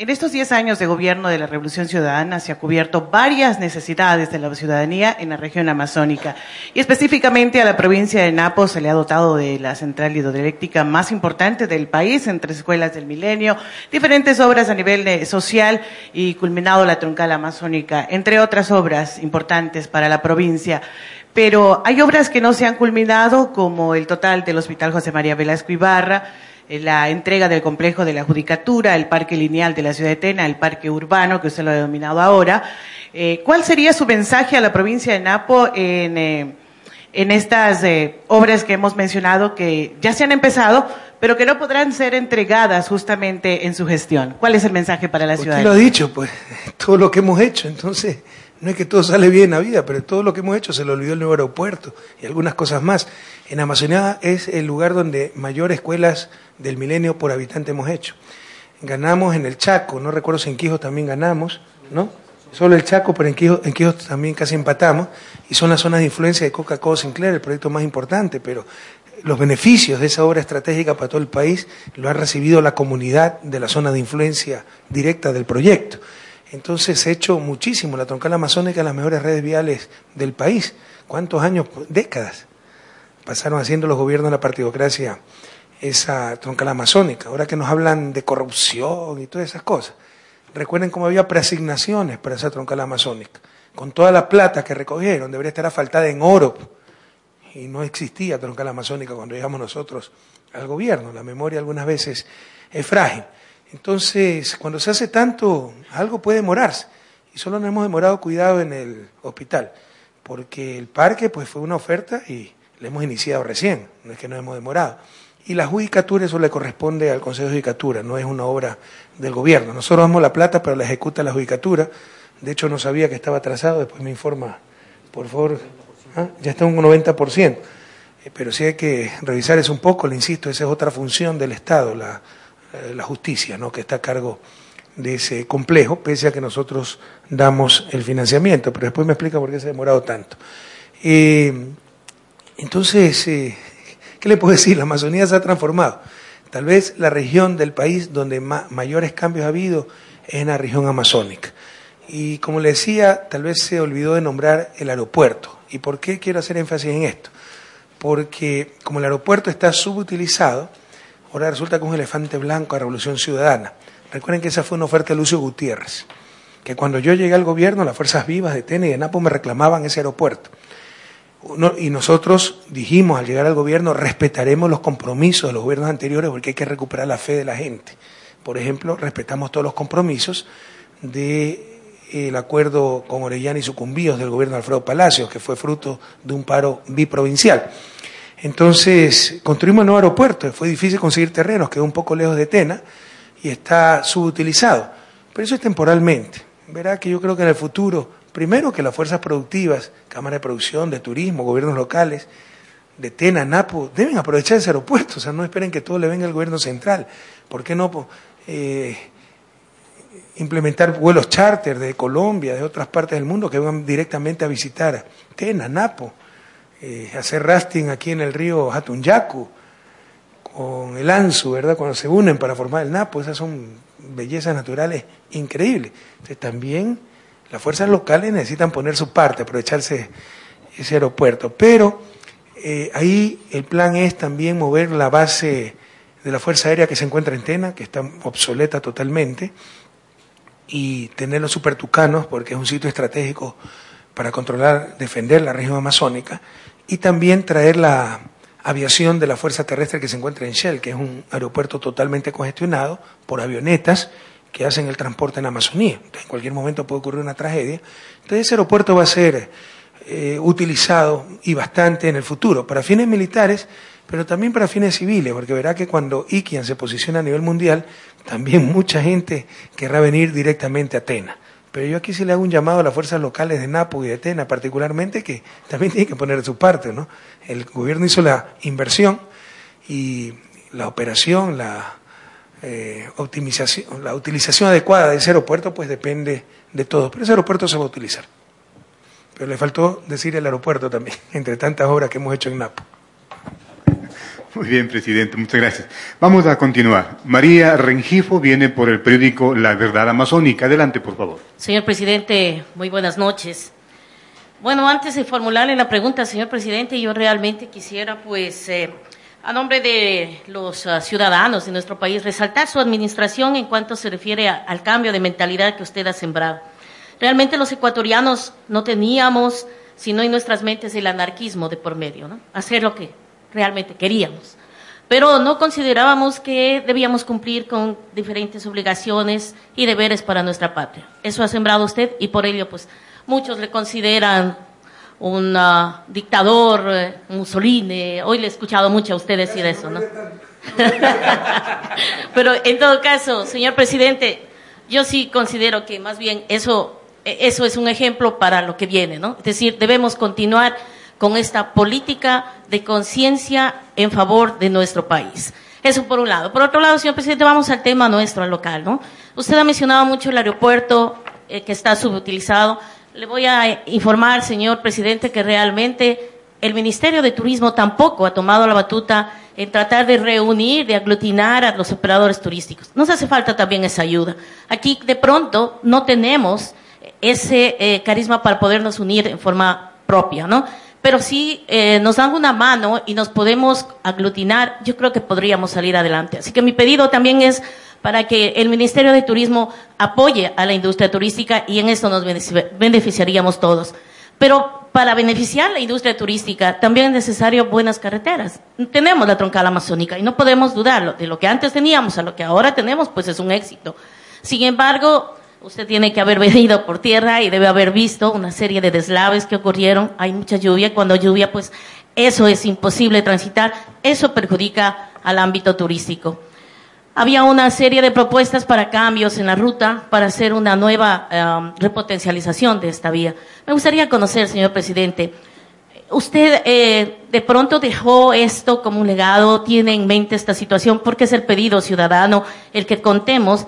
en estos 10 años de gobierno de la Revolución Ciudadana se ha cubierto varias necesidades de la ciudadanía en la región amazónica y específicamente a la provincia de Napo se le ha dotado de la central hidroeléctrica más importante del país en tres escuelas del milenio, diferentes obras a nivel social y culminado la troncal amazónica, entre otras obras importantes para la provincia. Pero hay obras que no se han culminado como el total del Hospital José María Velasco Ibarra, la entrega del complejo de la Judicatura, el parque lineal de la ciudad de Tena, el parque urbano, que usted lo ha denominado ahora. Eh, ¿Cuál sería su mensaje a la provincia de Napo en, eh, en estas obras que hemos mencionado que ya se han empezado, pero que no podrán ser entregadas justamente en su gestión? ¿Cuál es el mensaje para la ciudad? Usted lo ha dicho, pues, todo lo que hemos hecho, entonces no es que todo sale bien en la vida, pero todo lo que hemos hecho se lo olvidó el nuevo aeropuerto y algunas cosas más. En Amazonía es el lugar donde mayor escuelas del milenio por habitante hemos hecho. Ganamos en el Chaco, no recuerdo si en Quijo también ganamos, ¿no? Solo el Chaco, pero en Quijo, en también casi empatamos, y son las zonas de influencia de Coca-Cola Sinclair, el proyecto más importante, pero los beneficios de esa obra estratégica para todo el país lo ha recibido la comunidad de la zona de influencia directa del proyecto. Entonces se ha hecho muchísimo. La troncal amazónica en las mejores redes viales del país. ¿Cuántos años? Décadas. Pasaron haciendo los gobiernos de la partidocracia esa troncal amazónica. Ahora que nos hablan de corrupción y todas esas cosas. Recuerden cómo había preasignaciones para esa troncal amazónica. Con toda la plata que recogieron, debería estar afaltada en oro. Y no existía troncal amazónica cuando llegamos nosotros al gobierno. La memoria algunas veces es frágil. Entonces, cuando se hace tanto, algo puede demorarse. Y solo nos hemos demorado cuidado en el hospital, porque el parque pues fue una oferta y le hemos iniciado recién, no es que nos hemos demorado. Y la judicatura, eso le corresponde al Consejo de Judicatura, no es una obra del gobierno. Nosotros damos la plata, pero la ejecuta la judicatura. De hecho, no sabía que estaba atrasado, después me informa, por favor, ¿Ah? ya está un 90%. Eh, pero sí hay que revisar eso un poco, le insisto, esa es otra función del Estado, la eh, la justicia, ¿no? que está a cargo de ese complejo, pese a que nosotros damos el financiamiento, pero después me explica por qué se ha demorado tanto. Eh, entonces, eh, ¿qué le puedo decir? La Amazonía se ha transformado. Tal vez la región del país donde mayores cambios ha habido es en la región amazónica. Y como le decía, tal vez se olvidó de nombrar el aeropuerto. ¿Y por qué quiero hacer énfasis en esto? Porque como el aeropuerto está subutilizado, Ahora resulta que un elefante blanco a Revolución Ciudadana. Recuerden que esa fue una oferta de Lucio Gutiérrez, que cuando yo llegué al gobierno, las fuerzas vivas de Tene y de Napo me reclamaban ese aeropuerto. Y nosotros dijimos al llegar al gobierno, respetaremos los compromisos de los gobiernos anteriores porque hay que recuperar la fe de la gente. Por ejemplo, respetamos todos los compromisos del de, acuerdo con Orellana y Sucumbíos del gobierno de Alfredo Palacios, que fue fruto de un paro biprovincial. Entonces, construimos un nuevo aeropuerto, fue difícil conseguir terrenos, quedó un poco lejos de Tena y está subutilizado. Pero eso es temporalmente. Verá que yo creo que en el futuro, primero que las fuerzas productivas, Cámara de Producción, de Turismo, gobiernos locales, de Tena, Napo, deben aprovechar ese aeropuerto, o sea, no esperen que todo le venga al gobierno central. ¿Por qué no eh, implementar vuelos charter de Colombia, de otras partes del mundo, que vengan directamente a visitar Tena, Napo? eh, hacer rafting aquí en el río Hatunyaku, con el Anzu, ¿verdad? Cuando se unen para formar el Napo, esas son bellezas naturales increíbles. Entonces, también las fuerzas locales necesitan poner su parte, aprovecharse ese aeropuerto. Pero eh, ahí el plan es también mover la base de la Fuerza Aérea que se encuentra en Tena, que está obsoleta totalmente, y tener los supertucanos, porque es un sitio estratégico para controlar, defender la región amazónica, y también traer la aviación de la Fuerza Terrestre que se encuentra en Shell, que es un aeropuerto totalmente congestionado por avionetas que hacen el transporte en Amazonía. En cualquier momento puede ocurrir una tragedia. Entonces, ese aeropuerto va a ser eh, utilizado y bastante en el futuro para fines militares, pero también para fines civiles, porque verá que cuando Iquian se posiciona a nivel mundial, también mucha gente querrá venir directamente a Tena. Pero yo aquí sí le hago un llamado a las fuerzas locales de Napo y de Tena, particularmente, que también tienen que poner su parte, ¿no? El gobierno hizo la inversión y la operación, la eh, optimización, la utilización adecuada de ese aeropuerto, pues depende de todo. Pero ese aeropuerto se va a utilizar. Pero le faltó decir el aeropuerto también, entre tantas obras que hemos hecho en Napo. Muy bien, presidente, muchas gracias. Vamos a continuar. María Rengifo viene por el periódico La Verdad Amazónica. Adelante, por favor. Señor presidente, muy buenas noches. Bueno, antes de formularle la pregunta, señor presidente, yo realmente quisiera, pues, eh, a nombre de los uh, ciudadanos de nuestro país, resaltar su administración en cuanto se refiere a, al cambio de mentalidad que usted ha sembrado. Realmente los ecuatorianos no teníamos, sino en nuestras mentes, el anarquismo de por medio, ¿no? Hacer lo que realmente queríamos. Pero no considerábamos que debíamos cumplir con diferentes obligaciones y deberes para nuestra patria. Eso ha sembrado usted y por ello, pues, muchos le consideran un uh, dictador, eh, Mussolini. Hoy le he escuchado mucho a usted decir eso, ¿no? Pero en todo caso, señor presidente, yo sí considero que más bien eso, eso es un ejemplo para lo que viene, ¿no? Es decir, debemos continuar con esta política de conciencia en favor de nuestro país. Eso por un lado. Por otro lado, señor presidente, vamos al tema nuestro, al local, ¿no? Usted ha mencionado mucho el aeropuerto eh, que está subutilizado. Le voy a informar, señor presidente, que realmente el Ministerio de Turismo tampoco ha tomado la batuta en tratar de reunir, de aglutinar a los operadores turísticos. Nos hace falta también esa ayuda. Aquí, de pronto, no tenemos ese eh, carisma para podernos unir en forma propia, ¿no? pero si eh, nos dan una mano y nos podemos aglutinar, yo creo que podríamos salir adelante. Así que mi pedido también es para que el Ministerio de Turismo apoye a la industria turística y en esto nos beneficiaríamos todos. Pero para beneficiar la industria turística también es necesario buenas carreteras. Tenemos la troncal amazónica y no podemos dudarlo. De lo que antes teníamos a lo que ahora tenemos, pues es un éxito. Sin embargo, Usted tiene que haber venido por tierra y debe haber visto una serie de deslaves que ocurrieron. Hay mucha lluvia. Cuando hay lluvia, pues eso es imposible transitar. Eso perjudica al ámbito turístico. Había una serie de propuestas para cambios en la ruta para hacer una nueva um, repotencialización de esta vía. Me gustaría conocer, señor presidente, usted eh, de pronto dejó esto como un legado, tiene en mente esta situación, porque es el pedido ciudadano el que contemos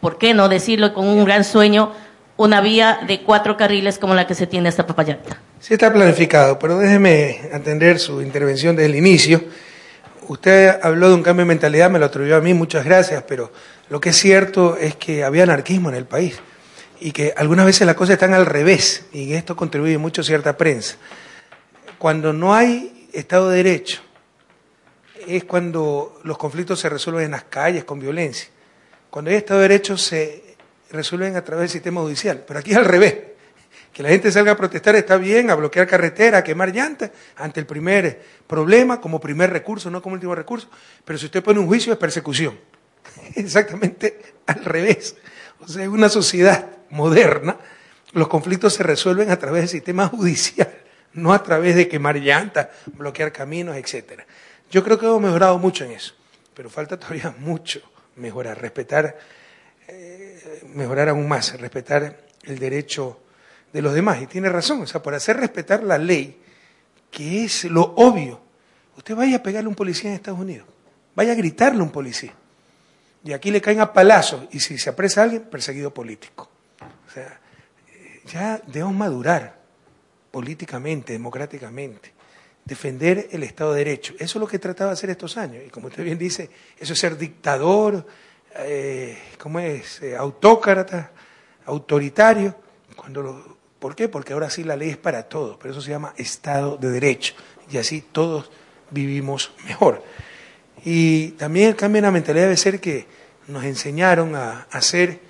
¿por qué no decirlo con un gran sueño, una vía de cuatro carriles como la que se tiene hasta Papayanta? Sí está planificado, pero déjeme atender su intervención desde el inicio. Usted habló de un cambio de mentalidad, me lo atribuyó a mí, muchas gracias, pero lo que es cierto es que había anarquismo en el país y que algunas veces las cosas están al revés y esto contribuye mucho a cierta prensa. Cuando no hay Estado de Derecho es cuando los conflictos se resuelven en las calles con violencia. Cuando hay Estado de Derecho se resuelven a través del sistema judicial, pero aquí es al revés. Que la gente salga a protestar está bien, a bloquear carretera, a quemar llantas, ante el primer problema, como primer recurso, no como último recurso. Pero si usted pone un juicio es persecución. Exactamente al revés. O sea, en una sociedad moderna, los conflictos se resuelven a través del sistema judicial, no a través de quemar llantas, bloquear caminos, etc. Yo creo que hemos mejorado mucho en eso, pero falta todavía mucho mejorar, respetar, eh, mejorar aún más, respetar el derecho de los demás. Y tiene razón, o sea, por hacer respetar la ley, que es lo obvio, usted vaya a pegarle a un policía en Estados Unidos, vaya a gritarle a un policía. Y aquí le caen a palazos, y si se apresa a alguien, perseguido político. O sea, ya debemos madurar políticamente, democráticamente. defender el Estado de Derecho. Eso es lo que trataba de hacer estos años. Y como usted bien dice, eso es ser dictador, eh, ¿cómo es? Eh, autócrata, autoritario. Cuando lo, ¿Por qué? Porque ahora sí la ley es para todos, pero eso se llama Estado de Derecho. Y así todos vivimos mejor. Y también el cambio en la mentalidad debe ser que nos enseñaron a, a ser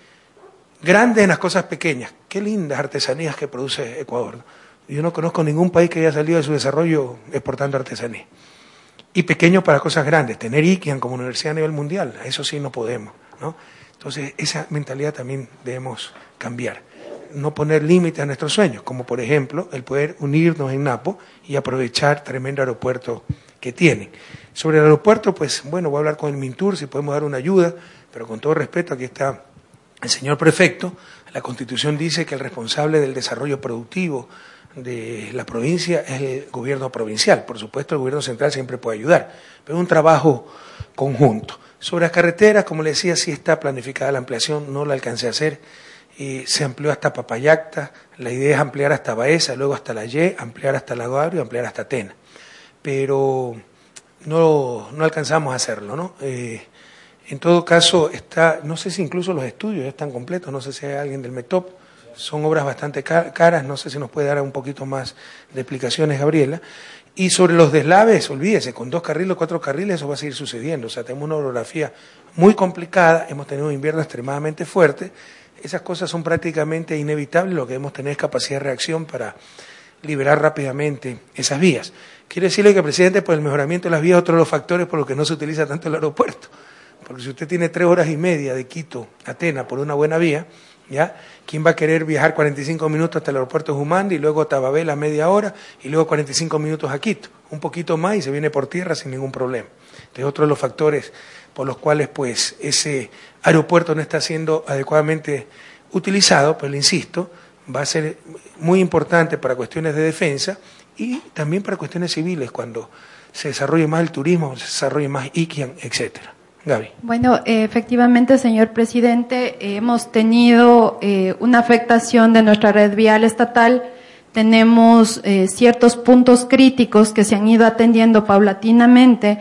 grandes en las cosas pequeñas. Qué lindas artesanías que produce Ecuador. Yo no conozco ningún país que haya salido de su desarrollo exportando artesanía. Y pequeño para cosas grandes, tener IKEAN como universidad a nivel mundial, eso sí no podemos. ¿no? Entonces, esa mentalidad también debemos cambiar. No poner límites a nuestros sueños, como por ejemplo el poder unirnos en Napo y aprovechar tremendo aeropuerto que tienen. Sobre el aeropuerto, pues bueno, voy a hablar con el Mintur si podemos dar una ayuda, pero con todo respeto, aquí está el señor prefecto. La Constitución dice que el responsable del desarrollo productivo, de la provincia es el gobierno provincial. Por supuesto, el gobierno central siempre puede ayudar, pero es un trabajo conjunto. Sobre las carreteras, como le decía, sí está planificada la ampliación, no la alcancé a hacer. Eh, se amplió hasta Papayacta, la idea es ampliar hasta Baeza, luego hasta La Y, ampliar hasta Lago Agrio ampliar hasta Tena. Pero no, no alcanzamos a hacerlo, ¿no? Eh, en todo caso, está, no sé si incluso los estudios ya están completos, no sé si hay alguien del METOP, son obras bastante caras, no sé si nos puede dar un poquito más de explicaciones, Gabriela. Y sobre los deslaves, olvídese, con dos carriles, cuatro carriles, eso va a seguir sucediendo. O sea, tenemos una orografía muy complicada, hemos tenido un invierno extremadamente fuerte. Esas cosas son prácticamente inevitables, lo que debemos tener es capacidad de reacción para liberar rápidamente esas vías. Quiero decirle que, presidente, por el mejoramiento de las vías, otro de los factores por los que no se utiliza tanto el aeropuerto. Porque si usted tiene tres horas y media de Quito a Atena por una buena vía, ¿ya? ¿Quién va a querer viajar 45 minutos hasta el aeropuerto de Jumandi y luego a Tababela media hora y luego 45 minutos a Quito? Un poquito más y se viene por tierra sin ningún problema. Es otro de los factores por los cuales pues ese aeropuerto no está siendo adecuadamente utilizado, pero le insisto, va a ser muy importante para cuestiones de defensa y también para cuestiones civiles cuando se desarrolle más el turismo, se desarrolle más IKIAN, etcétera. Gaby. Bueno, eh, efectivamente, señor presidente, eh, hemos tenido eh, una afectación de nuestra red vial estatal. Tenemos ciertos puntos críticos que se han ido atendiendo paulatinamente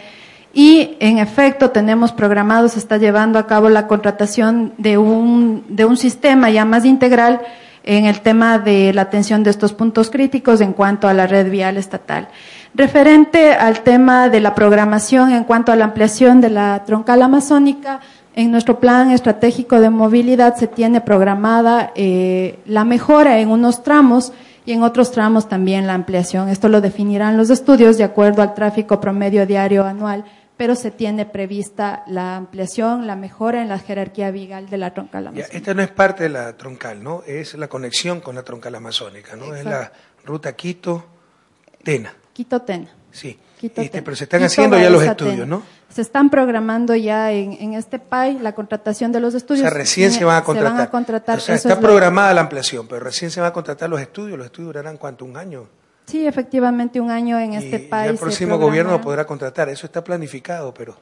y, en efecto, tenemos programado, se está llevando a cabo la contratación de un, de un sistema ya más integral en el tema de la atención de estos puntos críticos en cuanto a la red vial estatal. Referente al tema de la programación en cuanto a la ampliación de la troncal amazónica, en nuestro plan estratégico de movilidad se tiene programada eh, la mejora en unos tramos y en otros tramos también la ampliación. Esto lo definirán los estudios de acuerdo al tráfico promedio diario anual, pero se tiene prevista la ampliación, la mejora en la jerarquía vigal de la troncal amazónica. esta no es parte de la troncal, ¿no? Es la conexión con la troncal amazónica, ¿no? Es la ruta Quito-Tena. Quito-Tena. Sí. Este, pero se están haciendo ya los estudios, ¿no? Se están programando ya en, este PAI la contratación de los estudios. O sea, recién se van a contratar. Se van a contratar. O sea, está programada la ampliación, pero recién se van a contratar los estudios. Los estudios durarán cuánto, un año. Sí, efectivamente, un año en este país. el próximo gobierno podrá contratar. Eso está planificado, pero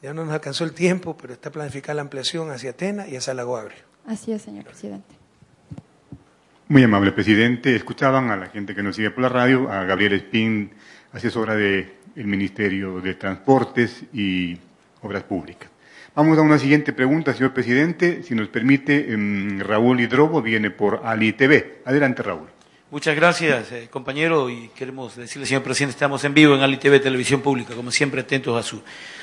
ya no nos alcanzó el tiempo, pero está planificada la ampliación hacia Atena y hacia Lago Agrio. Así es, señor presidente. Muy amable presidente. Escuchaban a la gente que nos sigue por la radio, a Gabriel Espín, asesora del Ministerio de Transportes y Obras Públicas. Vamos a una siguiente pregunta, señor presidente. Si nos permite, em, Raúl Hidrobo viene por Ali TV. Adelante, Raúl. Muchas gracias, eh, compañero, y queremos decirle, señor presidente, estamos en vivo en Ali TV Televisión Pública, como siempre atentos a su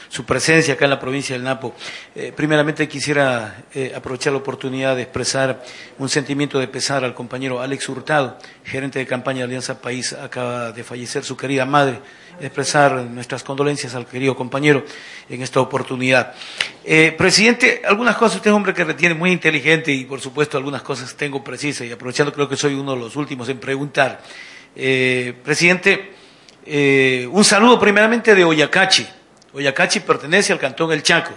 su presencia acá en la provincia del Napo. Eh, primeramente quisiera eh, aprovechar la oportunidad de expresar un sentimiento de pesar al compañero Alex Hurtado, gerente de campaña de Alianza País, acaba de fallecer su querida madre, expresar nuestras condolencias al querido compañero en esta oportunidad. Eh, presidente, algunas cosas, usted es un hombre que retiene muy inteligente y por supuesto algunas cosas tengo precisas y aprovechando creo que soy uno de los últimos en preguntar. presidente, un saludo primeramente de Oyacachi Oyacachi pertenece al Cantón El Chaco.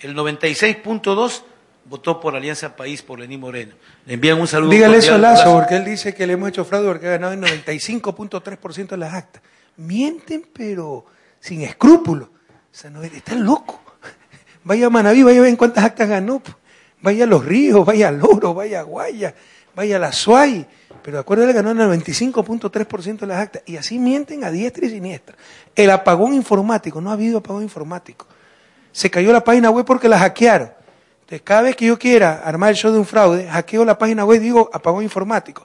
El 96.2 votó por Alianza País por Lenín Moreno. Le envían un saludo. Dígale eso a Lazo, porque él dice que le hemos hecho fraude porque ha ganado el 95.3% de las actas. Mienten, pero sin escrúpulos. O sea, no, están locos. Vaya a Manaví, vaya a ver cuántas actas ganó. Vaya a Los Ríos, vaya a Loro, vaya a Guaya, vaya a la SUAY, pero acuérdate ganó el 95.3% de las actas, y así mienten a diestra y siniestra. El apagón informático, no ha habido apagón informático. Se cayó la página web porque la hackearon. Entonces, cada vez que yo quiera armar el show de un fraude, hackeo la página web y digo apagón informático.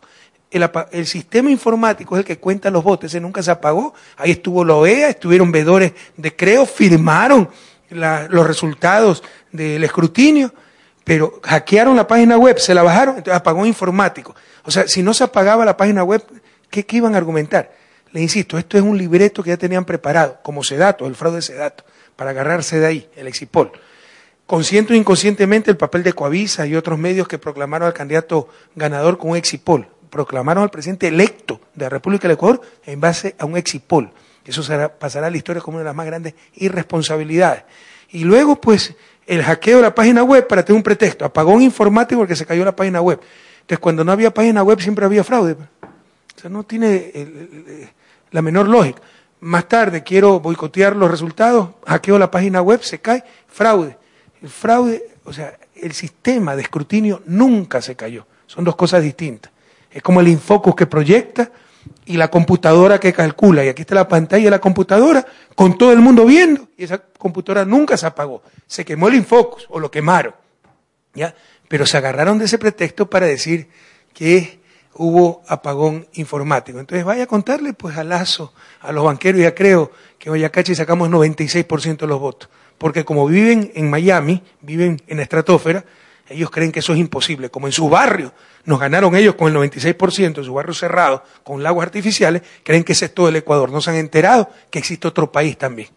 El, el sistema informático es el que cuenta los votos, ese nunca se apagó. Ahí estuvo la OEA, estuvieron vedores de Creo, firmaron los resultados del escrutinio, pero hackearon la página web, se la bajaron, entonces apagón informático. O sea, si no se apagaba la página web, ¿qué, qué iban a argumentar? Le insisto, esto es un libreto que ya tenían preparado, como Sedato, el fraude de Sedato, para agarrarse de ahí, el Exipol. Consciente o inconscientemente el papel de Coavisa y otros medios que proclamaron al candidato ganador con un Exipol, proclamaron al presidente electo de la República del Ecuador en base a un Exipol. Eso será- pasará a la historia como una de las más grandes irresponsabilidades. Y luego, pues, el hackeo de la página web para tener un pretexto, apagón informático porque se cayó la página web. Entonces, cuando no había página web siempre había fraude. O sea, no tiene el- el- el- la menor lógica. Más tarde quiero boicotear los resultados, hackeo la página web, se cae, fraude. El fraude, o sea, el sistema de escrutinio nunca se cayó. Son dos cosas distintas. Es como el infocus que proyecta y la computadora que calcula. Y aquí está la pantalla de la computadora con todo el mundo viendo y esa computadora nunca se apagó. Se quemó el infocus o lo quemaron. ¿ya? Pero se agarraron de ese pretexto para decir que hubo apagón informático. Entonces vaya a contarle pues a Lazo, a los banqueros y a Creo que en Oyacachi sacamos 96% de los votos. Porque como viven en Miami, viven en la estratosfera, ellos creen que eso es imposible. Como en su barrio nos ganaron ellos con el 96%, en su barrio cerrado, con lagos artificiales, creen que ese es todo el Ecuador. No se han enterado que existe otro país también.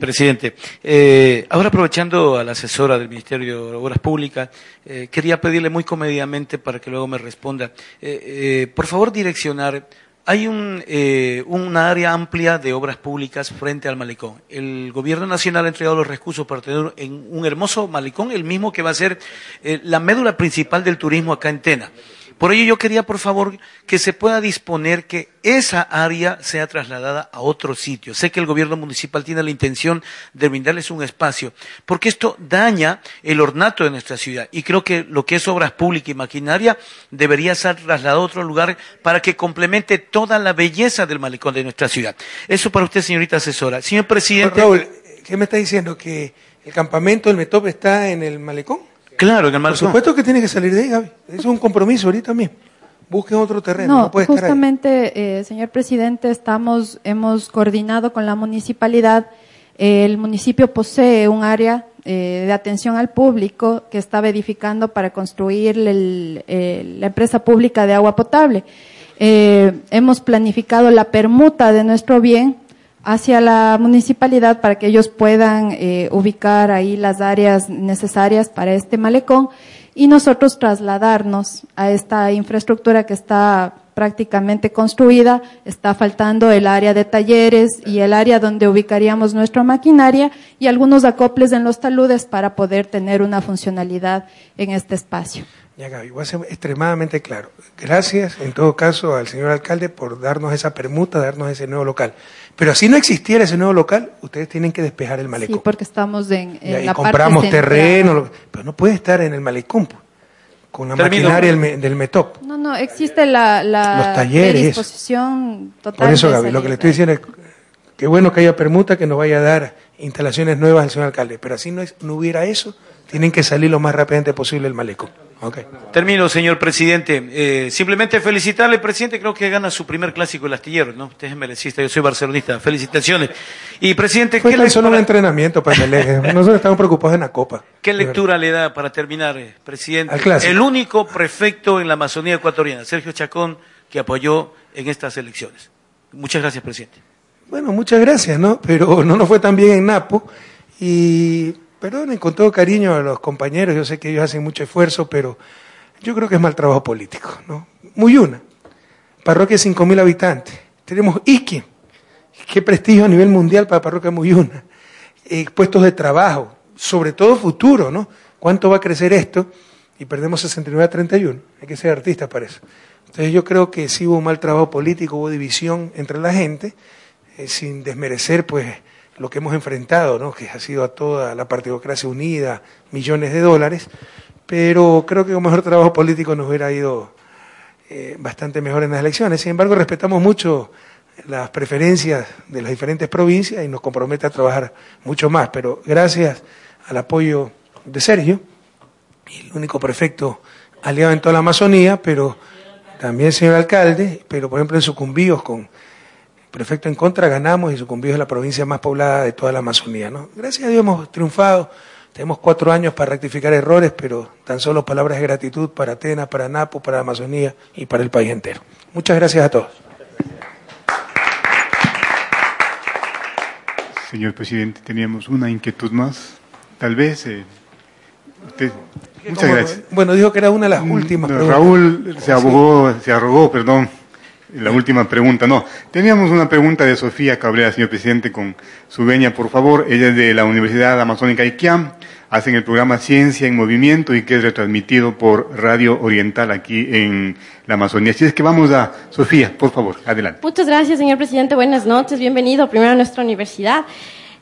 Presidente, eh, ahora aprovechando a la asesora del Ministerio de Obras Públicas, eh, quería pedirle muy comedidamente para que luego me responda, eh, por favor direccionar, hay un, eh, una área amplia de obras públicas frente al malecón. El Gobierno Nacional ha entregado los recursos para tener en un hermoso malecón, el mismo que va a ser eh, la médula principal del turismo acá en Tena. Por ello yo quería, por favor, que se pueda disponer que esa área sea trasladada a otro sitio. Sé que el gobierno municipal tiene la intención de brindarles un espacio, porque esto daña el ornato de nuestra ciudad. Y creo que lo que es obras públicas y maquinaria debería ser trasladado a otro lugar para que complemente toda la belleza del malecón de nuestra ciudad. Eso para usted, señorita asesora. Señor presidente. Raúl, ¿qué me está diciendo? ¿Que el campamento del METOP está en el malecón? Claro, en el Por supuesto que tiene que salir de ahí, Gaby. Eso es un compromiso ahorita mismo. Busquen otro terreno, no, No, puede estar ahí. justamente, eh, señor presidente, estamos, hemos coordinado con la municipalidad. El municipio posee un área eh, de atención al público que estaba edificando para construir el- el- la empresa pública de agua potable. Eh, hemos planificado la permuta de nuestro bien hacia la municipalidad para que ellos puedan eh, ubicar ahí las áreas necesarias para este malecón y nosotros trasladarnos a esta infraestructura que está prácticamente construida, está faltando el área de talleres y el área donde ubicaríamos nuestra maquinaria y algunos acoples en los taludes para poder tener una funcionalidad en este espacio. Ya, Gaby, voy a ser extremadamente claro. Gracias, en todo caso, al señor alcalde por darnos esa permuta, darnos ese nuevo local. Pero si no existiera ese nuevo local, ustedes tienen que despejar el Sí, malecón. porque estamos en, en y ahí la compramos parte terreno, lo- pero no puede estar en el malecón, pues, con la Termino. maquinaria del, me- del METOP. No, no, existe la, la Los talleres. predisposición total. Por eso, Gaby, lo que le estoy diciendo es que bueno que haya permuta que nos vaya a dar instalaciones nuevas al señor alcalde. Pero así no, es- no hubiera eso, tienen que salir lo más rápidamente posible el malecón. Ok. Termino, señor presidente. Eh, simplemente felicitarle, presidente. Creo que gana su primer clásico el astillero, ¿no? Usted es merecista, yo soy barcelonista. Felicitaciones. Y, presidente, Fue ¿qué, tan solo un entrenamiento para. Nosotros estamos preocupados en la Copa. qué lectura le da para terminar, eh, presidente? El único prefecto en la Amazonía ecuatoriana, Sergio Chacón, que apoyó en estas elecciones. Muchas gracias, presidente. Bueno, muchas gracias, ¿no? Pero no nos fue tan bien en Napo. Y perdonen con todo cariño a los compañeros, yo sé que ellos hacen mucho esfuerzo, pero yo creo que es mal trabajo político, ¿no? Muy una. Parroquia de 5.000 habitantes. Tenemos Iqui. Qué prestigio a nivel mundial para Parroquia Muyuna. Eh, puestos de trabajo, sobre todo futuro, ¿no? ¿Cuánto va a crecer esto? Y perdemos 69 a 31. Hay que ser artista para eso. Entonces yo creo que sí hubo un mal trabajo político, hubo división entre la gente, eh, sin desmerecer pues lo que hemos enfrentado, ¿no? que ha sido a toda la partidocracia unida, millones de dólares, pero creo que con mejor trabajo político nos hubiera ido eh, bastante mejor en las elecciones. Sin embargo, respetamos mucho las preferencias de las diferentes provincias y nos compromete a trabajar mucho más. Pero gracias al apoyo de Sergio, el único prefecto aliado en toda la Amazonía, pero también señor alcalde, pero por ejemplo en Sucumbíos con prefecto en contra ganamos y Sucumbíos es la provincia más poblada de toda la Amazonía. ¿no? Gracias a Dios hemos triunfado, tenemos cuatro años para rectificar errores, pero tan solo palabras de gratitud para Atenas, para Napo, para la Amazonía y para el país entero. Muchas gracias a todos. Señor presidente, teníamos una inquietud más. Tal vez. eh, usted- muchas gracias. Bueno, dijo que era una de las últimas. No. Raúl se abogó, se arrogó, perdón, la última pregunta. No, teníamos una pregunta de Sofía Cabrera, señor presidente, con su veña, por favor. Ella es de la Universidad Amazónica IQIAM, hacen el programa Ciencia en Movimiento y que es retransmitido por Radio Oriental aquí en la Amazonía. Así es que vamos a, Sofía, por favor, adelante. Muchas gracias, señor presidente. Buenas noches. Bienvenido primero a nuestra universidad.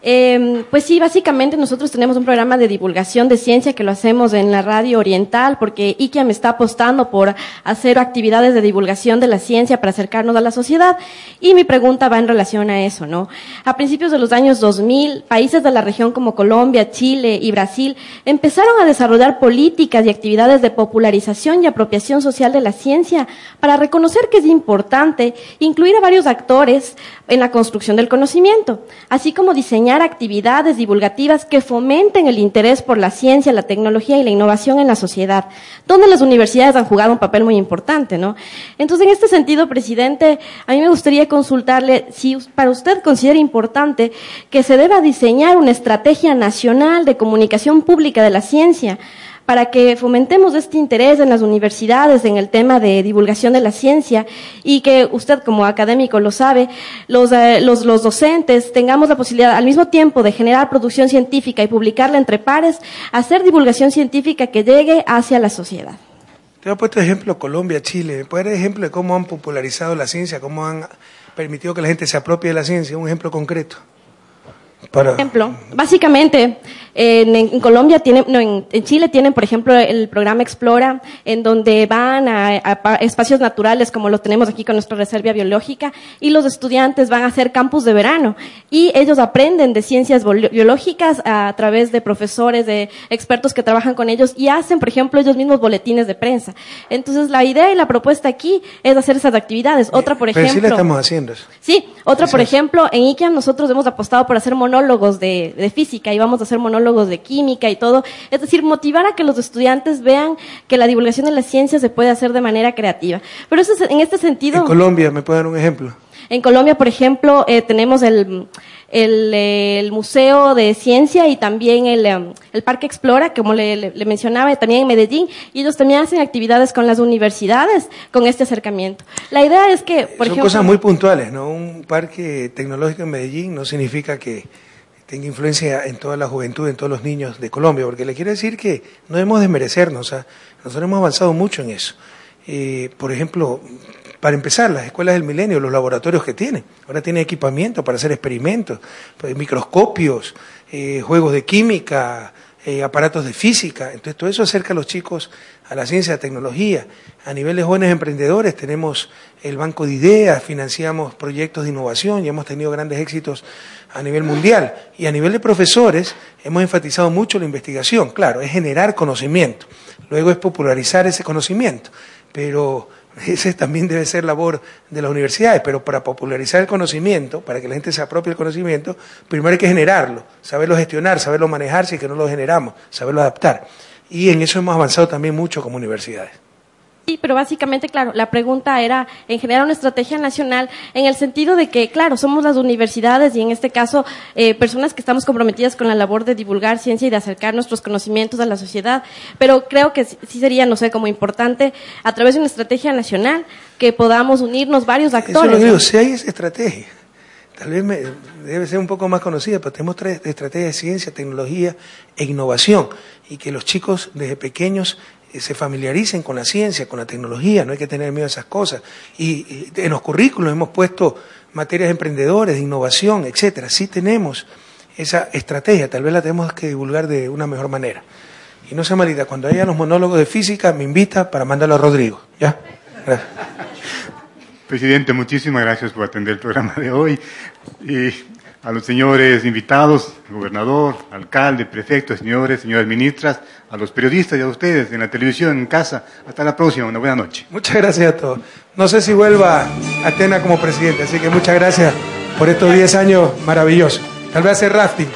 Eh, pues sí, básicamente nosotros tenemos un programa de divulgación de ciencia que lo hacemos en la radio oriental porque IKIAM está apostando por hacer actividades de divulgación de la ciencia para acercarnos a la sociedad y mi pregunta va en relación a eso, ¿no? A principios de los años 2000, países de la región como Colombia, Chile y Brasil empezaron a desarrollar políticas y actividades de popularización y apropiación social de la ciencia para reconocer que es importante incluir a varios actores en la construcción del conocimiento, así como diseñar actividades divulgativas que fomenten el interés por la ciencia, la tecnología y la innovación en la sociedad, donde las universidades han jugado un papel muy importante, ¿no? Entonces, en este sentido, presidente, a mí me gustaría consultarle si para usted considera importante que se deba diseñar una estrategia nacional de comunicación pública de la ciencia para que fomentemos este interés en las universidades en el tema de divulgación de la ciencia y que usted como académico lo sabe, los, eh, los, los docentes tengamos la posibilidad al mismo tiempo de generar producción científica y publicarla entre pares, hacer divulgación científica que llegue hacia la sociedad. Te he puesto ejemplo Colombia, Chile. ¿Me puedes dar ejemplo de cómo han popularizado la ciencia, cómo han permitido que la gente se apropie de la ciencia? Un ejemplo concreto. Para... ejemplo, básicamente en, en Colombia tienen, no, en, en Chile tienen, por ejemplo, el programa Explora, en donde van a, a pa- espacios naturales como lo tenemos aquí con nuestra reserva biológica y los estudiantes van a hacer campus de verano y ellos aprenden de ciencias biológicas a, través de profesores, de expertos que trabajan con ellos y hacen, por ejemplo, ellos mismos boletines de prensa. Entonces, la idea y la propuesta aquí es hacer esas actividades. Otra, por Pero sí ejemplo. la estamos haciendo. Sí, otra, por ejemplo, en IKEAM nosotros hemos apostado por hacer monólogos de, de física y vamos a hacer monólogos de química y todo. Es decir, motivar a que los estudiantes vean que la divulgación de la ciencia se puede hacer de manera creativa. Pero eso es- en este sentido. En Colombia, ¿me puede dar un ejemplo? En Colombia, por ejemplo, eh, tenemos el, el, el Museo de Ciencia y también el, em, el Parque Explora, como le, le- le mencionaba, también en Medellín, y ellos también hacen actividades con las universidades con este acercamiento. La idea es que, por Son ejemplo... cosas muy puntuales, ¿no? Un parque tecnológico en Medellín no significa que tenga influencia en toda la juventud, en todos los niños de Colombia, porque le quiero decir que no debemos desmerecernos, sea, nosotros hemos avanzado mucho en eso. Eh, por ejemplo, para empezar, las escuelas del milenio, los laboratorios que tienen, ahora tienen equipamiento para hacer experimentos, pues, microscopios, eh, juegos de química, eh, aparatos de física. Entonces, todo eso acerca a los chicos a la ciencia, a la tecnología. A nivel de jóvenes emprendedores tenemos el banco de ideas, financiamos proyectos de innovación y hemos tenido grandes éxitos a nivel mundial. Y a nivel de profesores hemos enfatizado mucho la investigación. Claro, es generar conocimiento. Luego es popularizar ese conocimiento. Pero ese también debe ser labor de las universidades, pero para popularizar el conocimiento, para que la gente se apropie del conocimiento, primero hay que generarlo, saberlo gestionar, saberlo manejar si es que no lo generamos, saberlo adaptar. Y en eso hemos avanzado también mucho como universidades. Sí, pero básicamente, claro, la pregunta era en generar una estrategia nacional en el sentido de que, claro, somos las universidades y en este caso eh, personas que estamos comprometidas con la labor de divulgar ciencia y de acercar nuestros conocimientos a la sociedad, pero creo que sí sería, no sé, como importante a través de una estrategia nacional que podamos unirnos varios Eso actores. lo digo, ¿no? si hay esa estrategia. Tal vez me- debe ser un poco más conocida, pero tenemos tres estrategias de ciencia, tecnología e innovación. Y que los chicos desde pequeños se familiaricen con la ciencia, con la tecnología, no hay que tener miedo a esas cosas. Y, en los currículos hemos puesto materias de emprendedores, de innovación, etcétera. Sí tenemos esa estrategia, tal vez la tenemos que divulgar de una mejor manera. Y no sea malita, cuando haya los monólogos de física, me invita para mandarlo a Rodrigo, ¿ya? Presidente, muchísimas gracias por atender el programa de hoy. A los señores invitados, gobernador, alcalde, prefecto, señores, señoras ministras, a los periodistas y a ustedes en la televisión, en casa. Hasta la próxima, una buena noche. Muchas gracias a todos. No sé si vuelva a Atena como presidente, así que muchas gracias por estos 10 años maravillosos. Tal vez hacer rafting.